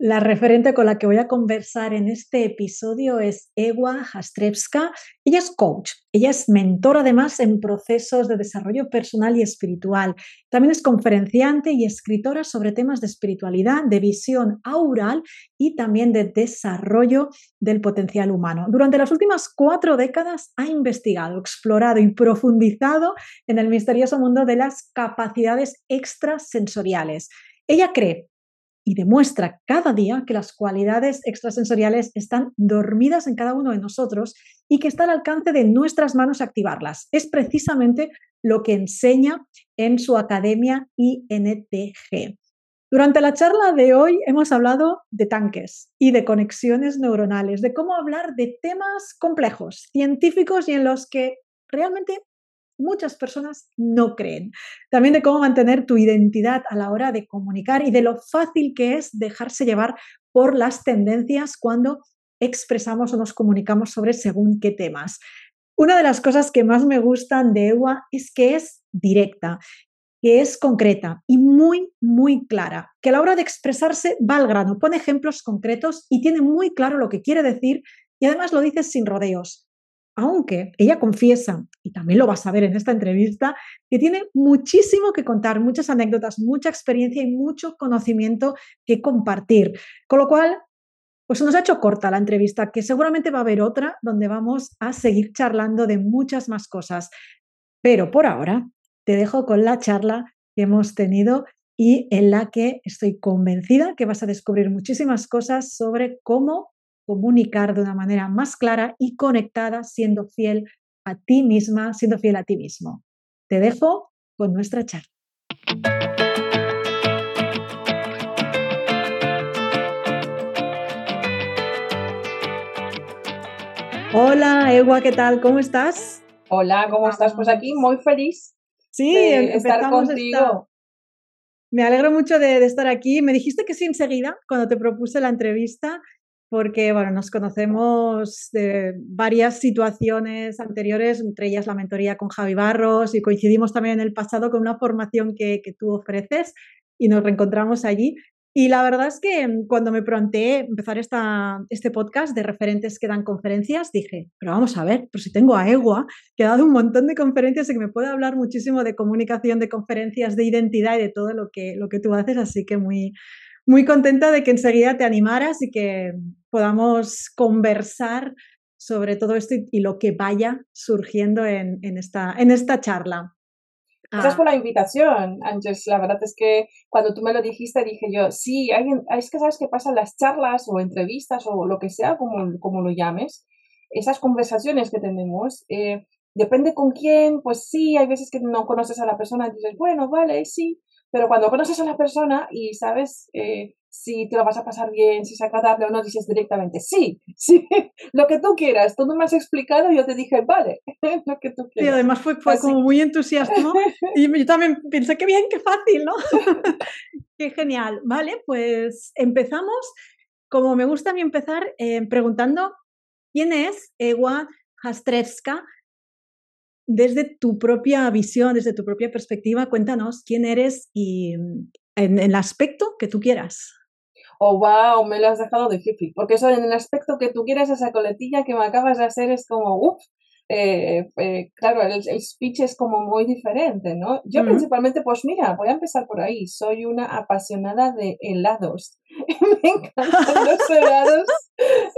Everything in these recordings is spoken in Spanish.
La referente con la que voy a conversar en este episodio es Ewa Jastrevska. Ella es coach, ella es mentora además en procesos de desarrollo personal y espiritual. También es conferenciante y escritora sobre temas de espiritualidad, de visión aural y también de desarrollo del potencial humano. Durante las últimas cuatro décadas ha investigado, explorado y profundizado en el misterioso mundo de las capacidades extrasensoriales. Ella cree y demuestra cada día que las cualidades extrasensoriales están dormidas en cada uno de nosotros y que está al alcance de nuestras manos activarlas. Es precisamente lo que enseña en su academia INTG. Durante la charla de hoy hemos hablado de tanques y de conexiones neuronales, de cómo hablar de temas complejos, científicos y en los que realmente muchas personas no creen. También de cómo mantener tu identidad a la hora de comunicar y de lo fácil que es dejarse llevar por las tendencias cuando expresamos o nos comunicamos sobre según qué temas. Una de las cosas que más me gustan de Ewa es que es directa, que es concreta y muy, muy clara, que a la hora de expresarse va al grano, pone ejemplos concretos y tiene muy claro lo que quiere decir y además lo dice sin rodeos aunque ella confiesa, y también lo vas a ver en esta entrevista, que tiene muchísimo que contar, muchas anécdotas, mucha experiencia y mucho conocimiento que compartir. Con lo cual, pues nos ha hecho corta la entrevista, que seguramente va a haber otra donde vamos a seguir charlando de muchas más cosas. Pero por ahora te dejo con la charla que hemos tenido y en la que estoy convencida que vas a descubrir muchísimas cosas sobre cómo comunicar de una manera más clara y conectada, siendo fiel a ti misma, siendo fiel a ti mismo. Te dejo con nuestra charla. Hola, Ewa, ¿qué tal? ¿Cómo estás? Hola, ¿cómo estás? Pues aquí muy feliz sí, de estar contigo. Me alegro mucho de, de, estar aquí. Me dijiste que sí enseguida cuando te propuse la entrevista porque bueno, nos conocemos de varias situaciones anteriores, entre ellas la mentoría con Javi Barros y coincidimos también en el pasado con una formación que, que tú ofreces y nos reencontramos allí. Y la verdad es que cuando me planteé empezar esta, este podcast de referentes que dan conferencias, dije, pero vamos a ver, pero si tengo a Egua, que ha dado un montón de conferencias y que me puede hablar muchísimo de comunicación, de conferencias, de identidad y de todo lo que, lo que tú haces, así que muy, muy contenta de que enseguida te animaras y que podamos conversar sobre todo esto y, lo que vaya surgiendo en, esta, en esta charla. Gracias ah. por la invitación, Ángeles. La verdad es que cuando tú me lo dijiste, dije yo, sí, alguien, es que sabes qué pasa las charlas o entrevistas o lo que sea, como, como lo llames, esas conversaciones que tenemos, eh, depende con quién, pues sí, hay veces que no conoces a la persona y dices, bueno, vale, sí, pero cuando conoces a la persona y sabes eh, si te lo vas a pasar bien, si es agradable o no, dices directamente, sí, sí, lo que tú quieras. Tú no me has explicado, yo te dije, vale, lo que tú quieras. Y además fue, fue como muy entusiasta, y yo también pensé, qué bien, qué fácil, ¿no? qué genial. Vale, pues empezamos. Como me gusta a mí empezar eh, preguntando, ¿quién es Ewa Jastrevska? Desde tu propia visión, desde tu propia perspectiva, cuéntanos quién eres y mm, en, el aspecto que tú quieras. Oh, wow, me lo has dejado difícil, porque eso en el aspecto que tú quieras, esa coletilla que me acabas de hacer es como, uff, eh, eh, claro, el, speech es como muy diferente, ¿no? Yo principalmente, pues mira, voy a empezar por ahí. Soy una apasionada de helados. me encantan los helados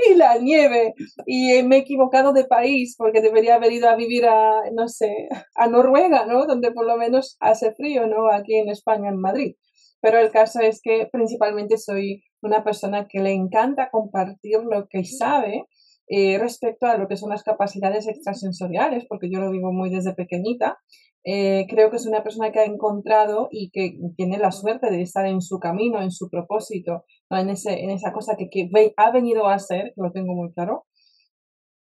y la nieve. Y me he equivocado de país porque debería haber ido a vivir a, no sé, a Noruega, ¿no? Donde por lo menos hace frío, ¿no? Aquí en España, en Madrid. Pero el caso es que principalmente soy una persona que le encanta compartir lo que sabe eh, respecto a lo que son las capacidades extrasensoriales, porque yo lo vivo muy desde pequeñita, eh, creo que es una persona que ha encontrado y que tiene la suerte de estar en su camino, en su propósito, en, ese, en esa cosa que, que ha venido a ser, que lo tengo muy claro,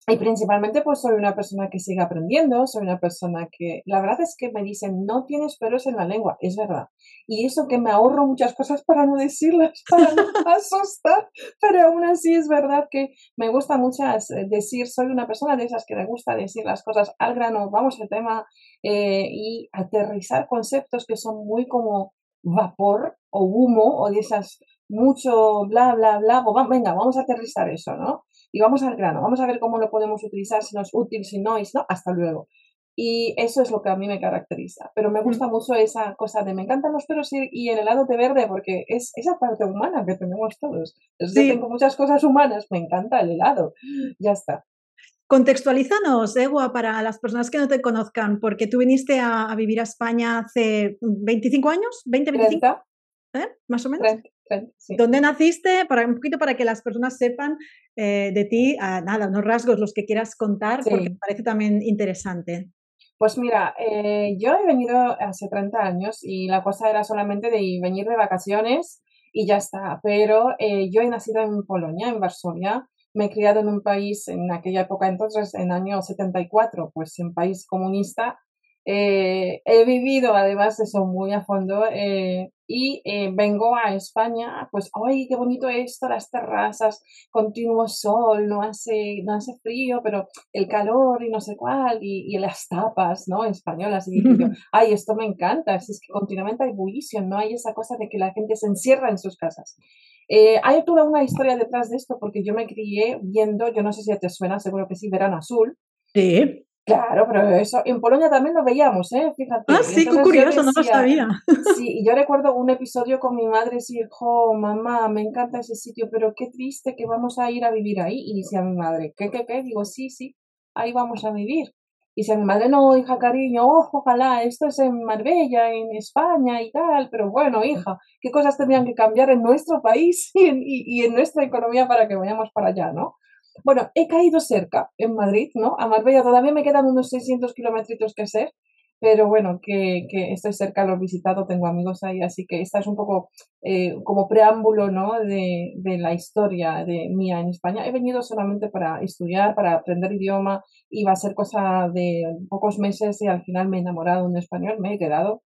y principalmente pues soy una persona que sigue aprendiendo, soy una persona que la verdad es que me dicen no tienes pelos en la lengua, es verdad. Y eso que me ahorro muchas cosas para no decirlas, para no asustar, pero aún así es verdad que me gusta mucho eh, decir, soy una persona de esas que le gusta decir las cosas al grano, vamos al tema eh, y aterrizar conceptos que son muy como vapor o humo o de esas mucho bla, bla, bla, pues venga, vamos a aterrizar eso, ¿no? Y vamos al grano, vamos a ver cómo lo podemos utilizar, si nos es útil, si no, y si no, hasta luego. Y eso es lo que a mí me caracteriza. Pero me gusta mucho esa cosa de me encantan los perros y, el helado de verde porque es esa parte humana que tenemos todos. Yo tengo muchas cosas humanas, me encanta el helado. Ya está. Contextualízanos, Egua, para las personas que no te conozcan, porque tú viniste a, vivir a España hace 25 años, 20, 25, ¿Eh? más o menos. ¿Dónde naciste? Para, un poquito para que las personas sepan eh, de ti, ah, nada, unos rasgos, los que quieras contar, porque me parece también interesante. Pues mira, eh, yo he venido hace 30 años y la cosa era solamente de venir de vacaciones y ya está. Pero yo he nacido en Polonia, en Varsovia, me he criado en un país en aquella época, entonces, en año 74, pues en país comunista. Eh, he vivido además eso muy a fondo eh, y eh, vengo a España, pues, ¡ay, qué bonito esto! Las terrazas, continuo sol, no hace, no hace frío, pero el calor y no sé cuál, y, las tapas, ¿no? Españolas. Y digo ¡ay, esto me encanta! Es que continuamente hay bullicio, no hay esa cosa de que la gente se encierra en sus casas. Hay toda una historia detrás de esto porque yo me crié viendo, yo no sé si te suena, seguro que sí, Verano Azul. Sí. Claro, pero eso en Polonia también lo veíamos, ¿eh? Fíjate. Ah, sí, qué curioso, no lo sabía. Sí, y yo recuerdo un episodio con mi madre decir, jo, mamá, me encanta ese sitio, pero qué triste que vamos a ir a vivir ahí. Y decía mi madre, ¿qué, qué, qué? Digo, sí, sí, ahí vamos a vivir. Y si a mi madre no, hija cariño, ojalá, esto es en Marbella, en España y tal, pero bueno, hija, ¿qué cosas tendrían que cambiar en nuestro país y en, y en nuestra economía para que vayamos para allá, ¿no? Bueno, he caído cerca en Madrid, ¿no? A Marbella todavía me quedan unos 600 kilómetros que hacer, pero bueno, que, que, estoy cerca, lo he visitado, tengo amigos ahí, así que esta es un poco eh, como preámbulo, ¿no? De, de, la historia de mía en España. He venido solamente para estudiar, para aprender idioma, y va a ser cosa de pocos meses y al final me he enamorado de un español, me he quedado.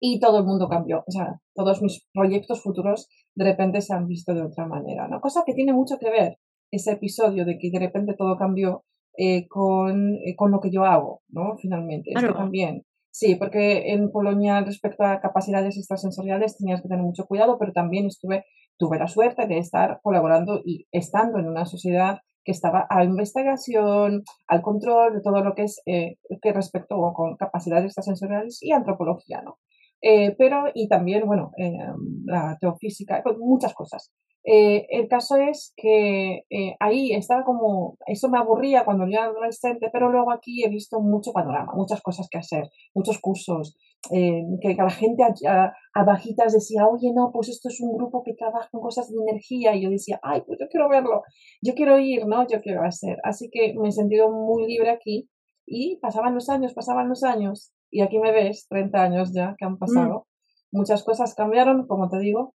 Y todo el mundo cambió, o sea, todos mis proyectos futuros de repente se han visto de otra manera, ¿no? Cosa que tiene mucho que ver ese episodio de que de repente todo cambió eh, con, eh, con, lo que yo hago, ¿no? Finalmente. Claro. también. Sí, porque en Polonia respecto a capacidades extrasensoriales tenías que tener mucho cuidado, pero también estuve, tuve la suerte de estar colaborando y estando en una sociedad que estaba a investigación, al control de todo lo que es eh, que respecto con capacidades extrasensoriales y antropología, ¿no? Eh, pero, y también, bueno, eh, la teofísica, pues, muchas cosas. Eh, el caso es que ahí estaba como, eso me aburría cuando yo era adolescente, pero luego aquí he visto mucho panorama, muchas cosas que hacer, muchos cursos, que, la gente a, a, bajitas decía, oye, no, pues esto es un grupo que trabaja con cosas de energía, y yo decía, ay, pues yo quiero verlo, yo quiero ir, ¿no? Yo quiero hacer. Así que me he sentido muy libre aquí y pasaban los años, pasaban los años y aquí me ves, 30 años ya que han mm. pasado. Muchas cosas cambiaron, como te digo,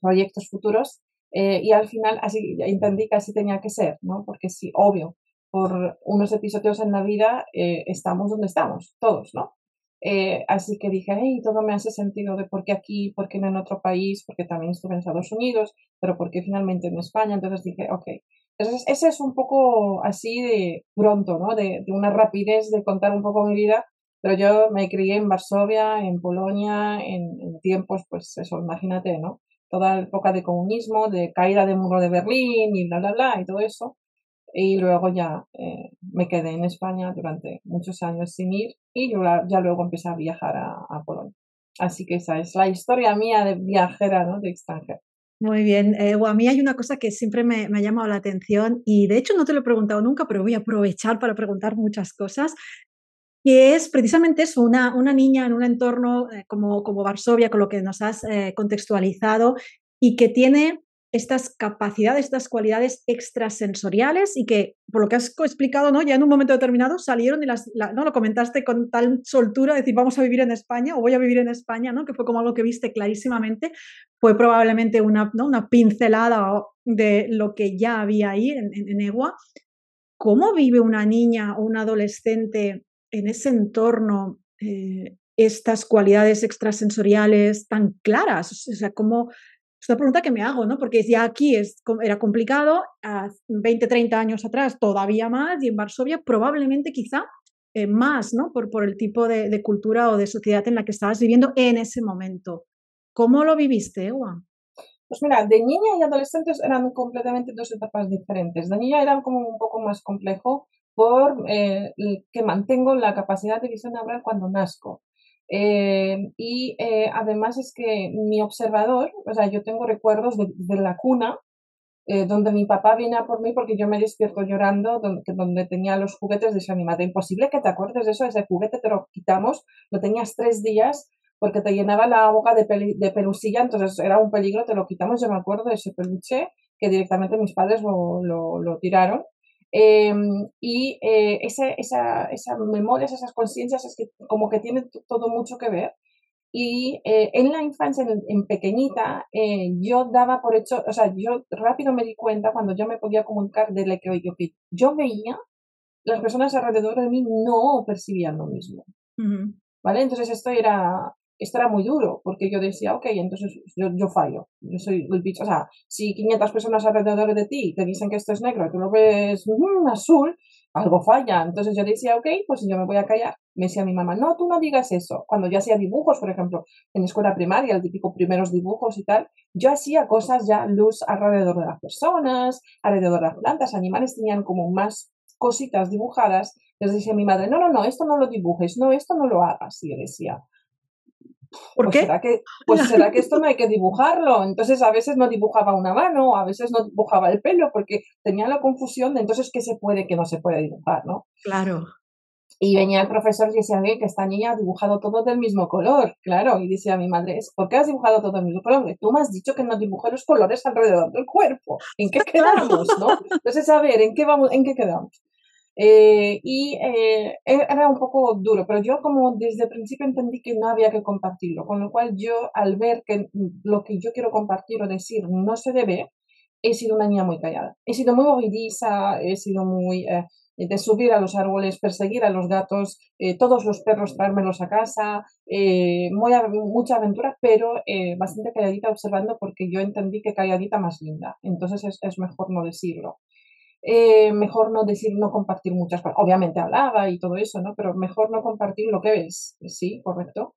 proyectos futuros, eh, y al final así entendí que así tenía que ser, ¿no? Porque sí, obvio, por unos episodios en la vida eh, estamos donde estamos, todos, ¿no? Eh, así que dije, hey, todo me hace sentido de por qué aquí, por qué no en otro país, porque también estuve en Estados Unidos, pero por qué finalmente en España. Entonces dije, ok. Entonces, ese es un poco así de pronto, ¿no? De, de una rapidez de contar un poco mi vida, pero yo me crié en Varsovia, en Polonia, en, tiempos, pues eso, imagínate, ¿no? Toda la época de comunismo, de caída del muro de Berlín y bla, bla, bla, y todo eso. Y luego ya eh, me quedé en España durante muchos años sin ir y yo ya luego empecé a viajar a, Polonia. Así que esa es la historia mía de viajera, ¿no? De extranjera. Muy bien. Eh, a mí hay una cosa que siempre me, me, ha llamado la atención y de hecho no te lo he preguntado nunca, pero voy a aprovechar para preguntar muchas cosas que es precisamente eso, una, una niña en un entorno eh, como, como Varsovia, con lo que nos has eh, contextualizado, y que tiene estas capacidades, estas cualidades extrasensoriales y que, por lo que has explicado, ¿no? ya en un momento determinado salieron y las, ¿no? lo comentaste con tal soltura, decir, vamos a vivir en España o voy a vivir en España, ¿no? que fue como algo que viste clarísimamente, fue probablemente una, ¿no? una pincelada de lo que ya había ahí en, en, en EGUA. ¿Cómo vive una niña o un adolescente en ese entorno eh, estas cualidades extrasensoriales tan claras? O sea, ¿cómo, es una pregunta que me hago, ¿no? Porque ya aquí es, era complicado, a 20, 30 años atrás todavía más, y en Varsovia probablemente quizá eh, más, ¿no? Por, por el tipo de, cultura o de sociedad en la que estabas viviendo en ese momento. ¿Cómo lo viviste, Ewa? Pues mira, de niña y adolescentes eran completamente dos etapas diferentes. De niña era como un poco más complejo por eh, que mantengo la capacidad de visión neural cuando nazco. Eh, y eh, además es que mi observador, o sea, yo tengo recuerdos de, la cuna, donde mi papá viene a por mí porque yo me despierto llorando, donde, donde tenía los juguetes de su animada. Imposible que te acuerdes de eso, ese juguete te lo quitamos, lo tenías tres días porque te llenaba la boca de, de pelusilla, entonces era un peligro, te lo quitamos. Yo me acuerdo de ese peluche que directamente mis padres lo, lo tiraron. Em, y eh, esa, esa, esas memorias, esas conciencias, es que como que tiene todo mucho que ver. Y eh, en la infancia, en, pequeñita, eh, yo daba por hecho, o sea, yo rápido me di cuenta cuando yo me podía comunicar de lo que, que yo veía, las personas alrededor de mí no percibían lo mismo. ¿Vale? Entonces esto era, esto era muy duro, porque yo decía, ok, entonces yo, yo, fallo, yo soy el bicho. O sea, si 500 personas alrededor de ti te dicen que esto es negro y tú lo ves mm, azul, algo falla. Entonces yo decía, ok, pues yo me voy a callar. Me decía mi mamá, no, tú no digas eso. Cuando yo hacía dibujos, por ejemplo, en escuela primaria, el típico primeros dibujos y tal, yo hacía cosas ya luz alrededor de las personas, alrededor de las plantas, animales tenían como más cositas dibujadas. Les decía mi madre, no, no, no, esto no lo dibujes, no, esto no lo hagas. Y yo decía, ¿Por pues qué? Será que, pues será que esto no hay que dibujarlo. Entonces a veces no dibujaba una mano, a veces no dibujaba el pelo, porque tenía la confusión de entonces qué se puede, qué no se puede dibujar, ¿no? Claro. Y venía el profesor y decía que esta niña ha dibujado todo del mismo color, claro. Y decía a mi madre, ¿por qué has dibujado todo del mismo color? Tú me has dicho que no dibujé los colores alrededor del cuerpo. ¿En qué quedamos, no? Entonces, a ver, ¿en qué vamos, en qué quedamos? Eh, y eh, e-, era un poco duro, pero yo como desde el principio entendí que no había que compartirlo, con lo cual yo al ver que lo que yo quiero compartir o decir no se debe, he sido una niña muy callada. He sido muy movediza, he sido muy eh, de subir a los árboles, perseguir a los gatos, todos los perros traérmelos a casa, muy, mucha aventura, pero bastante calladita observando porque yo entendí que calladita más linda. Entonces es, es mejor no decirlo. Eh, mejor no decir, no compartir muchas cosas. Obviamente hablaba y todo eso, ¿no? Pero mejor no compartir lo que ves. Sí, correcto.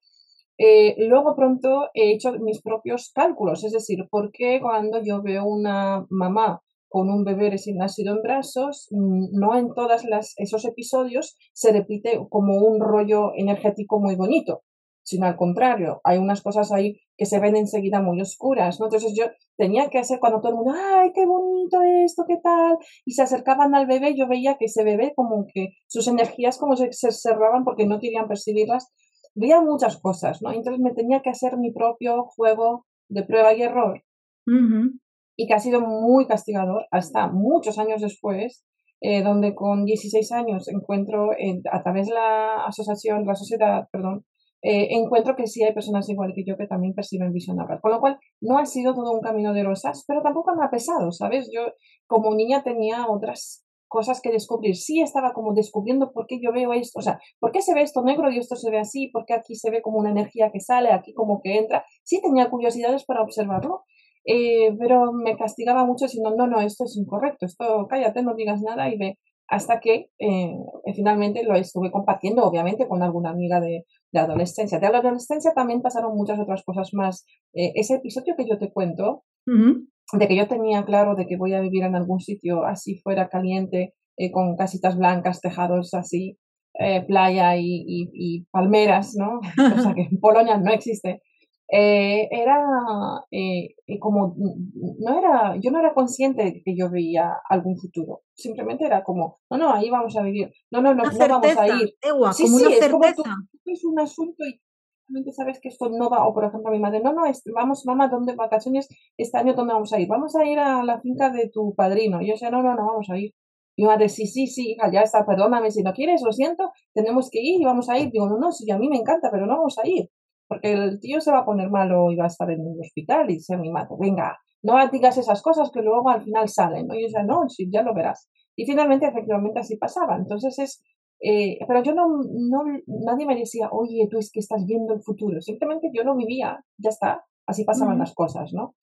Eh, luego pronto he hecho mis propios cálculos, es decir, ¿por qué cuando yo veo una mamá con un bebé recién nacido en brazos, mm, no en todos esos episodios se repite como un rollo energético muy bonito? Sino al contrario, hay unas cosas ahí que se ven enseguida muy oscuras, ¿no? Entonces yo tenía que hacer cuando todo el mundo, ay, qué bonito esto, qué tal, y se acercaban al bebé, yo veía que ese bebé como que sus energías como se, cerraban porque no querían percibirlas, veía muchas cosas, ¿no? Entonces me tenía que hacer mi propio juego de prueba y error. Y que ha sido muy castigador hasta muchos años después, eh, donde con 16 años encuentro a través de la asociación, la sociedad, perdón, eh, encuentro que sí hay personas igual que yo que también perciben visión natural. Con lo cual, no ha sido todo un camino de rosas, pero tampoco me ha pesado, ¿sabes? Yo como niña tenía otras cosas que descubrir. Sí estaba como descubriendo por qué yo veo esto, o sea, por qué se ve esto negro y esto se ve así, por qué aquí se ve como una energía que sale, aquí como que entra. Sí tenía curiosidades para observarlo, eh, pero me castigaba mucho diciendo, no, no, esto es incorrecto, esto cállate, no digas nada y ve hasta que eh, finalmente lo estuve compartiendo, obviamente, con alguna amiga de, de adolescencia. De la adolescencia también pasaron muchas otras cosas más. Eh, ese episodio que yo te cuento, de que yo tenía claro de que voy a vivir en algún sitio así fuera caliente, eh, con casitas blancas, tejados así, eh, playa y, y, palmeras, ¿no? O sea que en Polonia no existe. Eh, era eh, como, no era, yo no era consciente de que yo veía algún futuro, simplemente era como, no, no, ahí vamos a vivir, no, no, no, no vamos a ir. sí, sí, es como tú, es un asunto y realmente sabes que esto no va, o por ejemplo mi madre, no, no, vamos, mamá, ¿dónde vacaciones este año dónde vamos a ir? Vamos a ir a la finca de tu padrino. Y yo decía, no, no, no, vamos a ir. Y mi madre, sí, sí, sí, hija, ya está, perdóname, si no quieres, lo siento, tenemos que ir y vamos a ir. Digo, no, no, sí, a mí me encanta, pero no vamos a ir porque el tío se va a poner malo y va a estar en el hospital y mi madre, venga, no digas esas cosas que luego al final salen, ¿no? Y yo decía, no, sí, ya lo verás. Y finalmente, efectivamente, así pasaba. Entonces es, eh, pero yo no, no, nadie me decía, oye, tú es que estás viendo el futuro. Simplemente yo lo vivía, ya está, así pasaban las cosas, ¿no?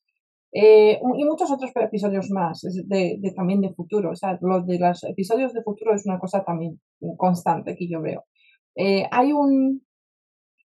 Eh, y muchos otros episodios más de, de, también de futuro. O sea, lo de los episodios de futuro es una cosa también constante que yo veo. Eh, hay un,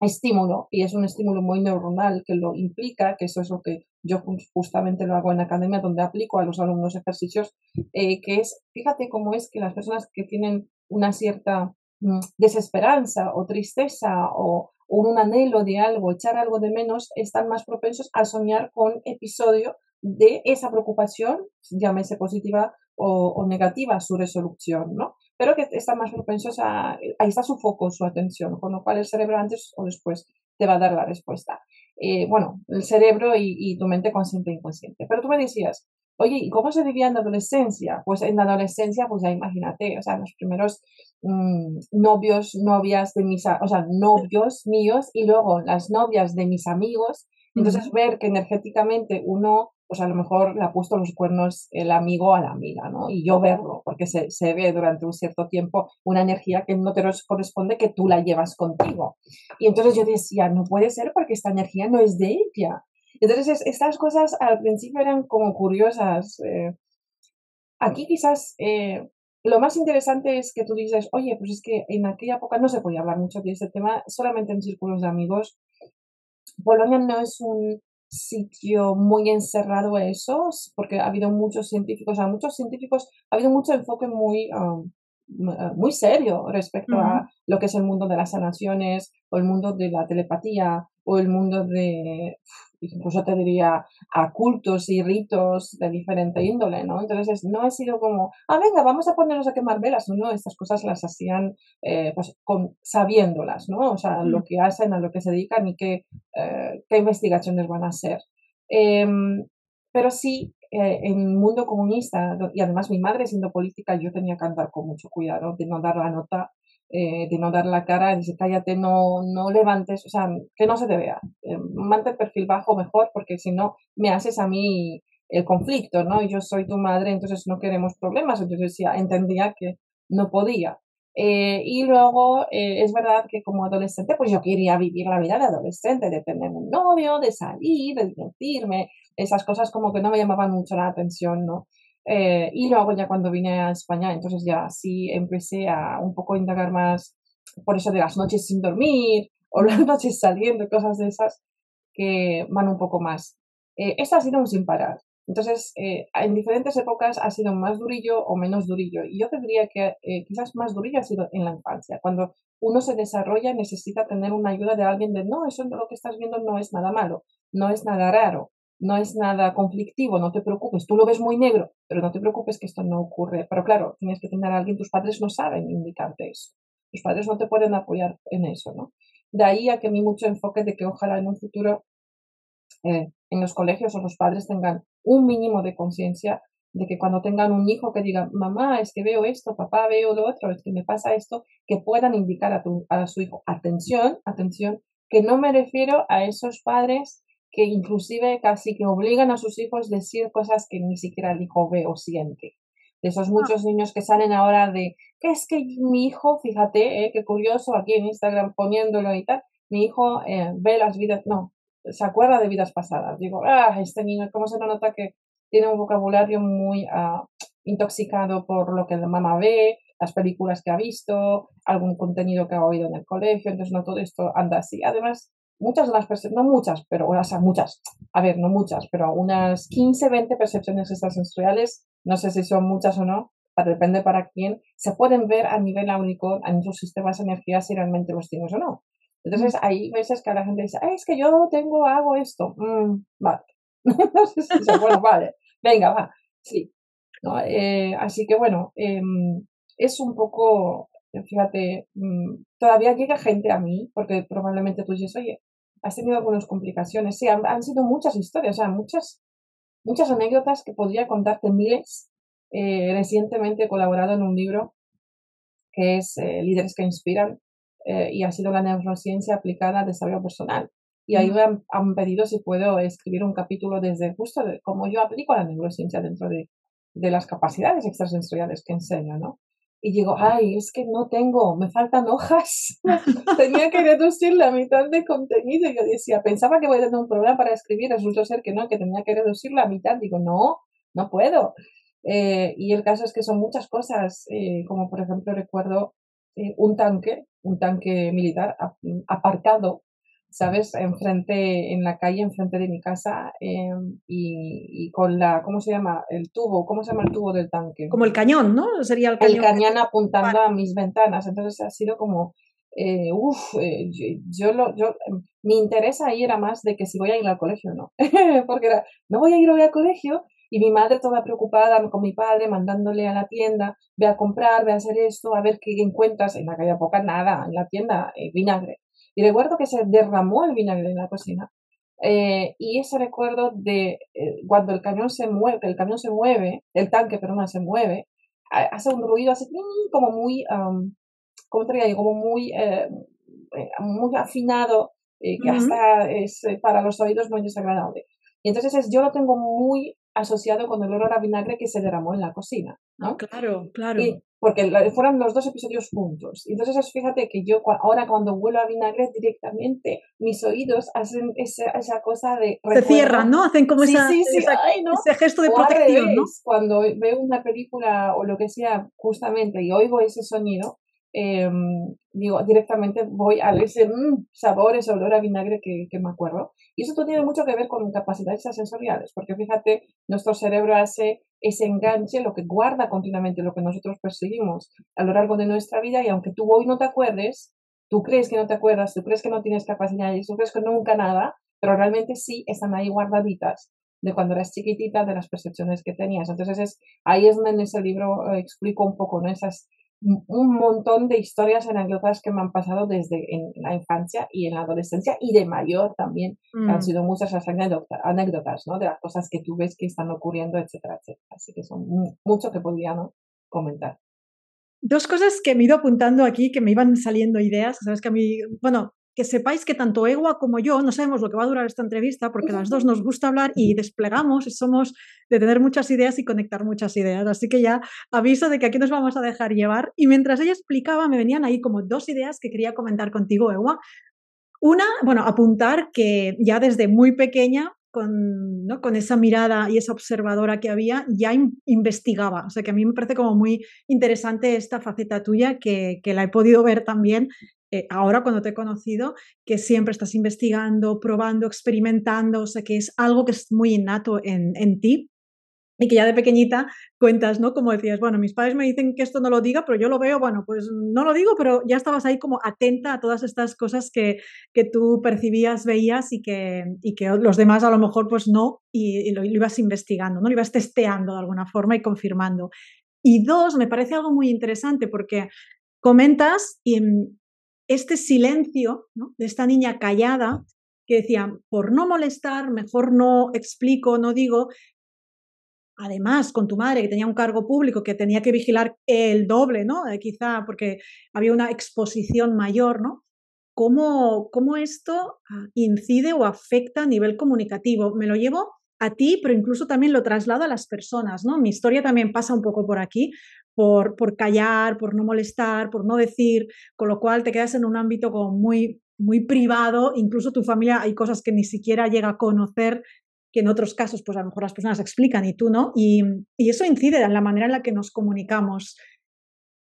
estímulo y es un estímulo muy neuronal que lo implica, que eso es lo que yo justamente lo hago en la academia donde aplico a los alumnos ejercicios, eh, que es, fíjate cómo es que las personas que tienen una cierta mm, desesperanza o tristeza o, un anhelo de algo, echar algo de menos, están más propensos a soñar con episodio de esa preocupación, llámese positiva o, negativa, su resolución, ¿no? Pero que están más propensos a, ahí está su foco, su atención, con lo cual el cerebro antes o después te va a dar la respuesta. Eh, bueno, el cerebro y, tu mente consciente e inconsciente. Pero tú me decías, oye, ¿y cómo se vivía en la adolescencia? Pues en la adolescencia, pues ya imagínate, o sea, los primeros mm, novios, novias de mis, o sea, novios míos y luego las novias de mis amigos. Entonces, ver que energéticamente uno pues a lo mejor le ha puesto los cuernos el amigo a la amiga, ¿no? Y yo verlo, porque se, se, ve durante un cierto tiempo una energía que no te corresponde que tú la llevas contigo. Y entonces yo decía, no puede ser porque esta energía no es de ella. Entonces estas cosas al principio eran como curiosas. Eh. Aquí quizás eh, lo más interesante es que tú dices, oye, pues es que en aquella época no se podía hablar mucho de este tema, solamente en círculos de amigos. Polonia no es un sitio muy encerrado eso, porque ha habido muchos científicos, o sea, muchos científicos, ha habido mucho enfoque muy, um, eh, muy serio respecto a lo que es el mundo de las sanaciones o el mundo de la telepatía o el mundo de, incluso te diría, a cultos y ritos de diferente índole, ¿no? Entonces no ha sido como, ah, venga, vamos a ponernos a quemar velas, no, estas cosas las hacían eh, pues con, sabiéndolas, ¿no? O sea, lo que hacen, a lo que se dedican y qué, eh, qué investigaciones van a hacer. Em, pero sí, eh, en el mundo comunista, y además mi madre siendo política, yo tenía que andar con mucho cuidado de no dar la nota eh, de no dar la cara, decir cállate, no, no levantes, o sea, que no se te vea. Eh, mantén perfil bajo mejor porque si no me haces a mí el conflicto, ¿no? Yo soy tu madre, entonces no queremos problemas. Entonces ya entendía que no podía. Eh, y luego es verdad que como adolescente, pues yo quería vivir la vida de adolescente, de tener un novio, de salir, de divertirme, esas cosas como que no me llamaban mucho la atención, ¿no? Eh, y luego ya cuando vine a España, entonces ya sí empecé a un poco indagar más por eso de las noches sin dormir o las noches saliendo, cosas de esas que van un poco más. Eh, esto ha sido un sin parar. Entonces, eh, en diferentes épocas ha sido más durillo o menos durillo. Y yo te diría que quizás más durillo ha sido en la infancia. Cuando uno se desarrolla necesita tener una ayuda de alguien de no, eso lo que estás viendo no es nada malo, no es nada raro no es nada conflictivo, no te preocupes, tú lo ves muy negro, pero no te preocupes que esto no ocurre. Pero claro, tienes que tener a alguien, tus padres no saben indicarte eso, tus padres no te pueden apoyar en eso, ¿no? De ahí a que mí mucho enfoque de que ojalá en un futuro eh, en los colegios o los padres tengan un mínimo de conciencia de que cuando tengan un hijo que diga, mamá, es que veo esto, papá, veo lo otro, es que me pasa esto, que puedan indicar a, a su hijo, atención, atención, que no me refiero a esos padres que inclusive casi que obligan a sus hijos a decir cosas que ni siquiera el hijo ve o siente. De esos ah. muchos niños que salen ahora de, que es que mi hijo, fíjate, eh, qué curioso, aquí en Instagram poniéndolo y tal, mi hijo eh, ve las vidas, no, se acuerda de vidas pasadas. Digo, ah, este niño, ¿cómo se nota que tiene un vocabulario muy ah, intoxicado por lo que la mamá ve, las películas que ha visto, algún contenido que ha oído en el colegio, entonces no todo esto anda así. Además, muchas de las percepciones, no muchas, pero o sea, muchas, a ver, no muchas, pero unas 15, 20 percepciones extrasensoriales, no sé si son muchas o no, depende para quién, se pueden ver a nivel único en sus sistemas de energía si realmente los tienes o no. Entonces, mm. hay veces que la gente dice, es que yo tengo, hago esto. Mm, vale. no sé si bueno, vale, venga, va, sí. Eh, así que bueno, em, es un poco, fíjate, mm, todavía llega gente a mí, porque probablemente tú dices, oye, has tenido algunas complicaciones. Sí, han, sido muchas historias, o sea, muchas, muchas anécdotas que podría contarte miles. Eh, recientemente he colaborado en un libro que es eh, Líderes que Inspiran eh, y ha sido la neurociencia aplicada al desarrollo personal. Y ahí me han, pedido si puedo escribir un capítulo desde justo de cómo yo aplico la neurociencia dentro de, de las capacidades extrasensoriales que enseño, ¿no? Y digo, ay, es que no tengo, me faltan hojas. Tenía que reducir la mitad de contenido. Yo decía, pensaba que voy a tener un problema para escribir, resultó ser que no, que tenía que reducir la mitad. Digo, no, no puedo. Eh, y el caso es que son muchas cosas, eh, como por ejemplo recuerdo eh, un tanque, un tanque militar aparcado ¿sabes? Enfrente, en la calle, enfrente de mi casa em, y, con la, ¿cómo se llama? El tubo, ¿cómo se llama el tubo del tanque? Como el cañón, ¿no? Sería el cañón. El cañón apuntando a mis ventanas. Entonces ha sido como, eh, uff, eh, yo, lo, yo, em, mi interés ahí era más de que si voy a ir al colegio o no. Porque era, no voy a ir hoy al colegio y mi madre toda preocupada con mi padre, mandándole a la tienda, ve a comprar, ve a hacer esto, a ver qué encuentras. En aquella época nada, en la tienda, eh, vinagre. Y recuerdo que se derramó el vinagre en la cocina. Eh, y ese recuerdo de eh, cuando el camión se mueve, el camión se mueve, el tanque, perdón, se mueve, hace un ruido así como muy, ¿cómo te digo? Como muy, muy afinado, que hasta es para los oídos muy desagradable. Y entonces es, yo lo tengo muy asociado con el olor a vinagre que se derramó en la cocina, ¿no? Ah, claro, claro. porque fueron los dos episodios juntos. Entonces, fíjate que yo ahora cuando huelo a vinagre directamente, mis oídos hacen esa, esa cosa de... Se cierran, ¿no? Hacen como esa, ese gesto de protección, ¿no? Cuando veo una película o lo que sea, justamente, y oigo ese sonido, Em, digo, directamente voy a ese mm, sabor, ese olor a vinagre que, me acuerdo. Y eso tiene mucho que ver con capacidades sensoriales, porque fíjate, nuestro cerebro hace ese enganche, lo que guarda continuamente lo que nosotros perseguimos a lo largo de nuestra vida, y aunque tú hoy no te acuerdes, tú crees que no te acuerdas, tú crees que no tienes capacidades, tú crees que nunca nada, pero realmente sí están ahí guardaditas de cuando eras chiquitita, de las percepciones que tenías. Entonces, es, ahí es donde en ese libro eh, explico un poco ¿no? esas un montón de historias, anécdotas que me han pasado desde en la infancia y en la adolescencia y de mayor también. Han mm. sido muchas las anécdotas, ¿no? De las cosas que tú ves que están ocurriendo, etcétera, etcétera. Así que son mucho que podría comentar. Dos cosas que me he ido apuntando aquí, que me iban saliendo ideas. Sabes que a mí, bueno, que sepáis que tanto Egua como yo no sabemos lo que va a durar esta entrevista porque las dos nos gusta hablar y desplegamos y somos de tener muchas ideas y conectar muchas ideas. Así que ya aviso de que aquí nos vamos a dejar llevar. Y mientras ella explicaba, me venían ahí como dos ideas que quería comentar contigo, Egua. Una, bueno, apuntar que ya desde muy pequeña con, ¿no? con, esa mirada y esa observadora que había, ya investigaba. O sea que a mí me parece como muy interesante esta faceta tuya que, que la he podido ver también eh, ahora cuando te he conocido, que siempre estás investigando, probando, experimentando, o sea, que es algo que es muy innato en, en ti y que ya de pequeñita cuentas, ¿no? Como decías, bueno, mis padres me dicen que esto no lo diga, pero yo lo veo, bueno, pues no lo digo, pero ya estabas ahí como atenta a todas estas cosas que, que tú percibías, veías y que, y que los demás a lo mejor pues no, y, lo, lo, ibas investigando, ¿no? Lo ibas testeando de alguna forma y confirmando. Y dos, me parece algo muy interesante porque comentas y, este silencio de esta niña callada que decía, por no molestar, mejor no explico, no digo. Además, con tu madre, que tenía un cargo público, que tenía que vigilar el doble, ¿no? Eh, quizá porque había una exposición mayor, ¿no? ¿Cómo, ¿Cómo esto ah, incide o afecta a nivel comunicativo? Me lo llevo a ti, pero incluso también lo traslado a las personas, ¿no? Mi historia también pasa un poco por aquí, por, por callar, por no molestar, por no decir, con lo cual te quedas en un ámbito como muy, muy privado, incluso tu familia hay cosas que ni siquiera llega a conocer que en otros casos, pues a lo mejor las personas explican y tú no, y, y eso incide en la manera en la que nos comunicamos.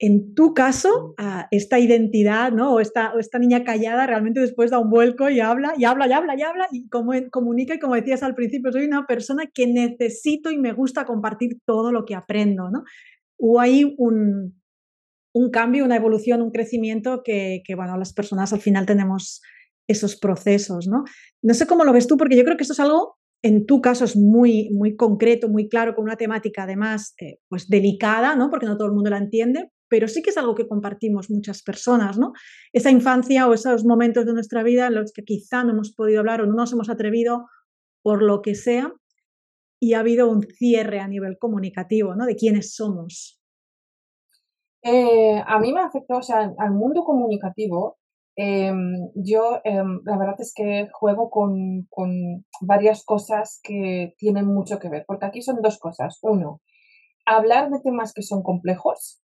En tu caso, esta identidad, ¿no? O esta, o esta niña callada realmente después da un vuelco y habla, y habla, y habla, y habla, y como, comunica, y como decías al principio, soy una persona que necesito y me gusta compartir todo lo que aprendo, ¿no? hubo ahí un, un cambio, una evolución, un crecimiento que, que, bueno, las personas al final tenemos esos procesos, ¿no? No sé cómo lo ves tú, porque yo creo que esto es algo, en tu caso es muy, muy concreto, muy claro, con una temática además, eh, pues delicada, ¿no? Porque no todo el mundo la entiende, pero sí que es algo que compartimos muchas personas, ¿no? Esa infancia o esos momentos de nuestra vida en los que quizá no hemos podido hablar o no nos hemos atrevido por lo que sea, y ha habido un cierre a nivel comunicativo, ¿no? De quiénes somos. Eh, a mí me afectó, o sea, al mundo comunicativo, em, yo em, la verdad es que juego con, con, varias cosas que tienen mucho que ver, porque aquí son dos cosas. Uno, hablar de temas que son complejos,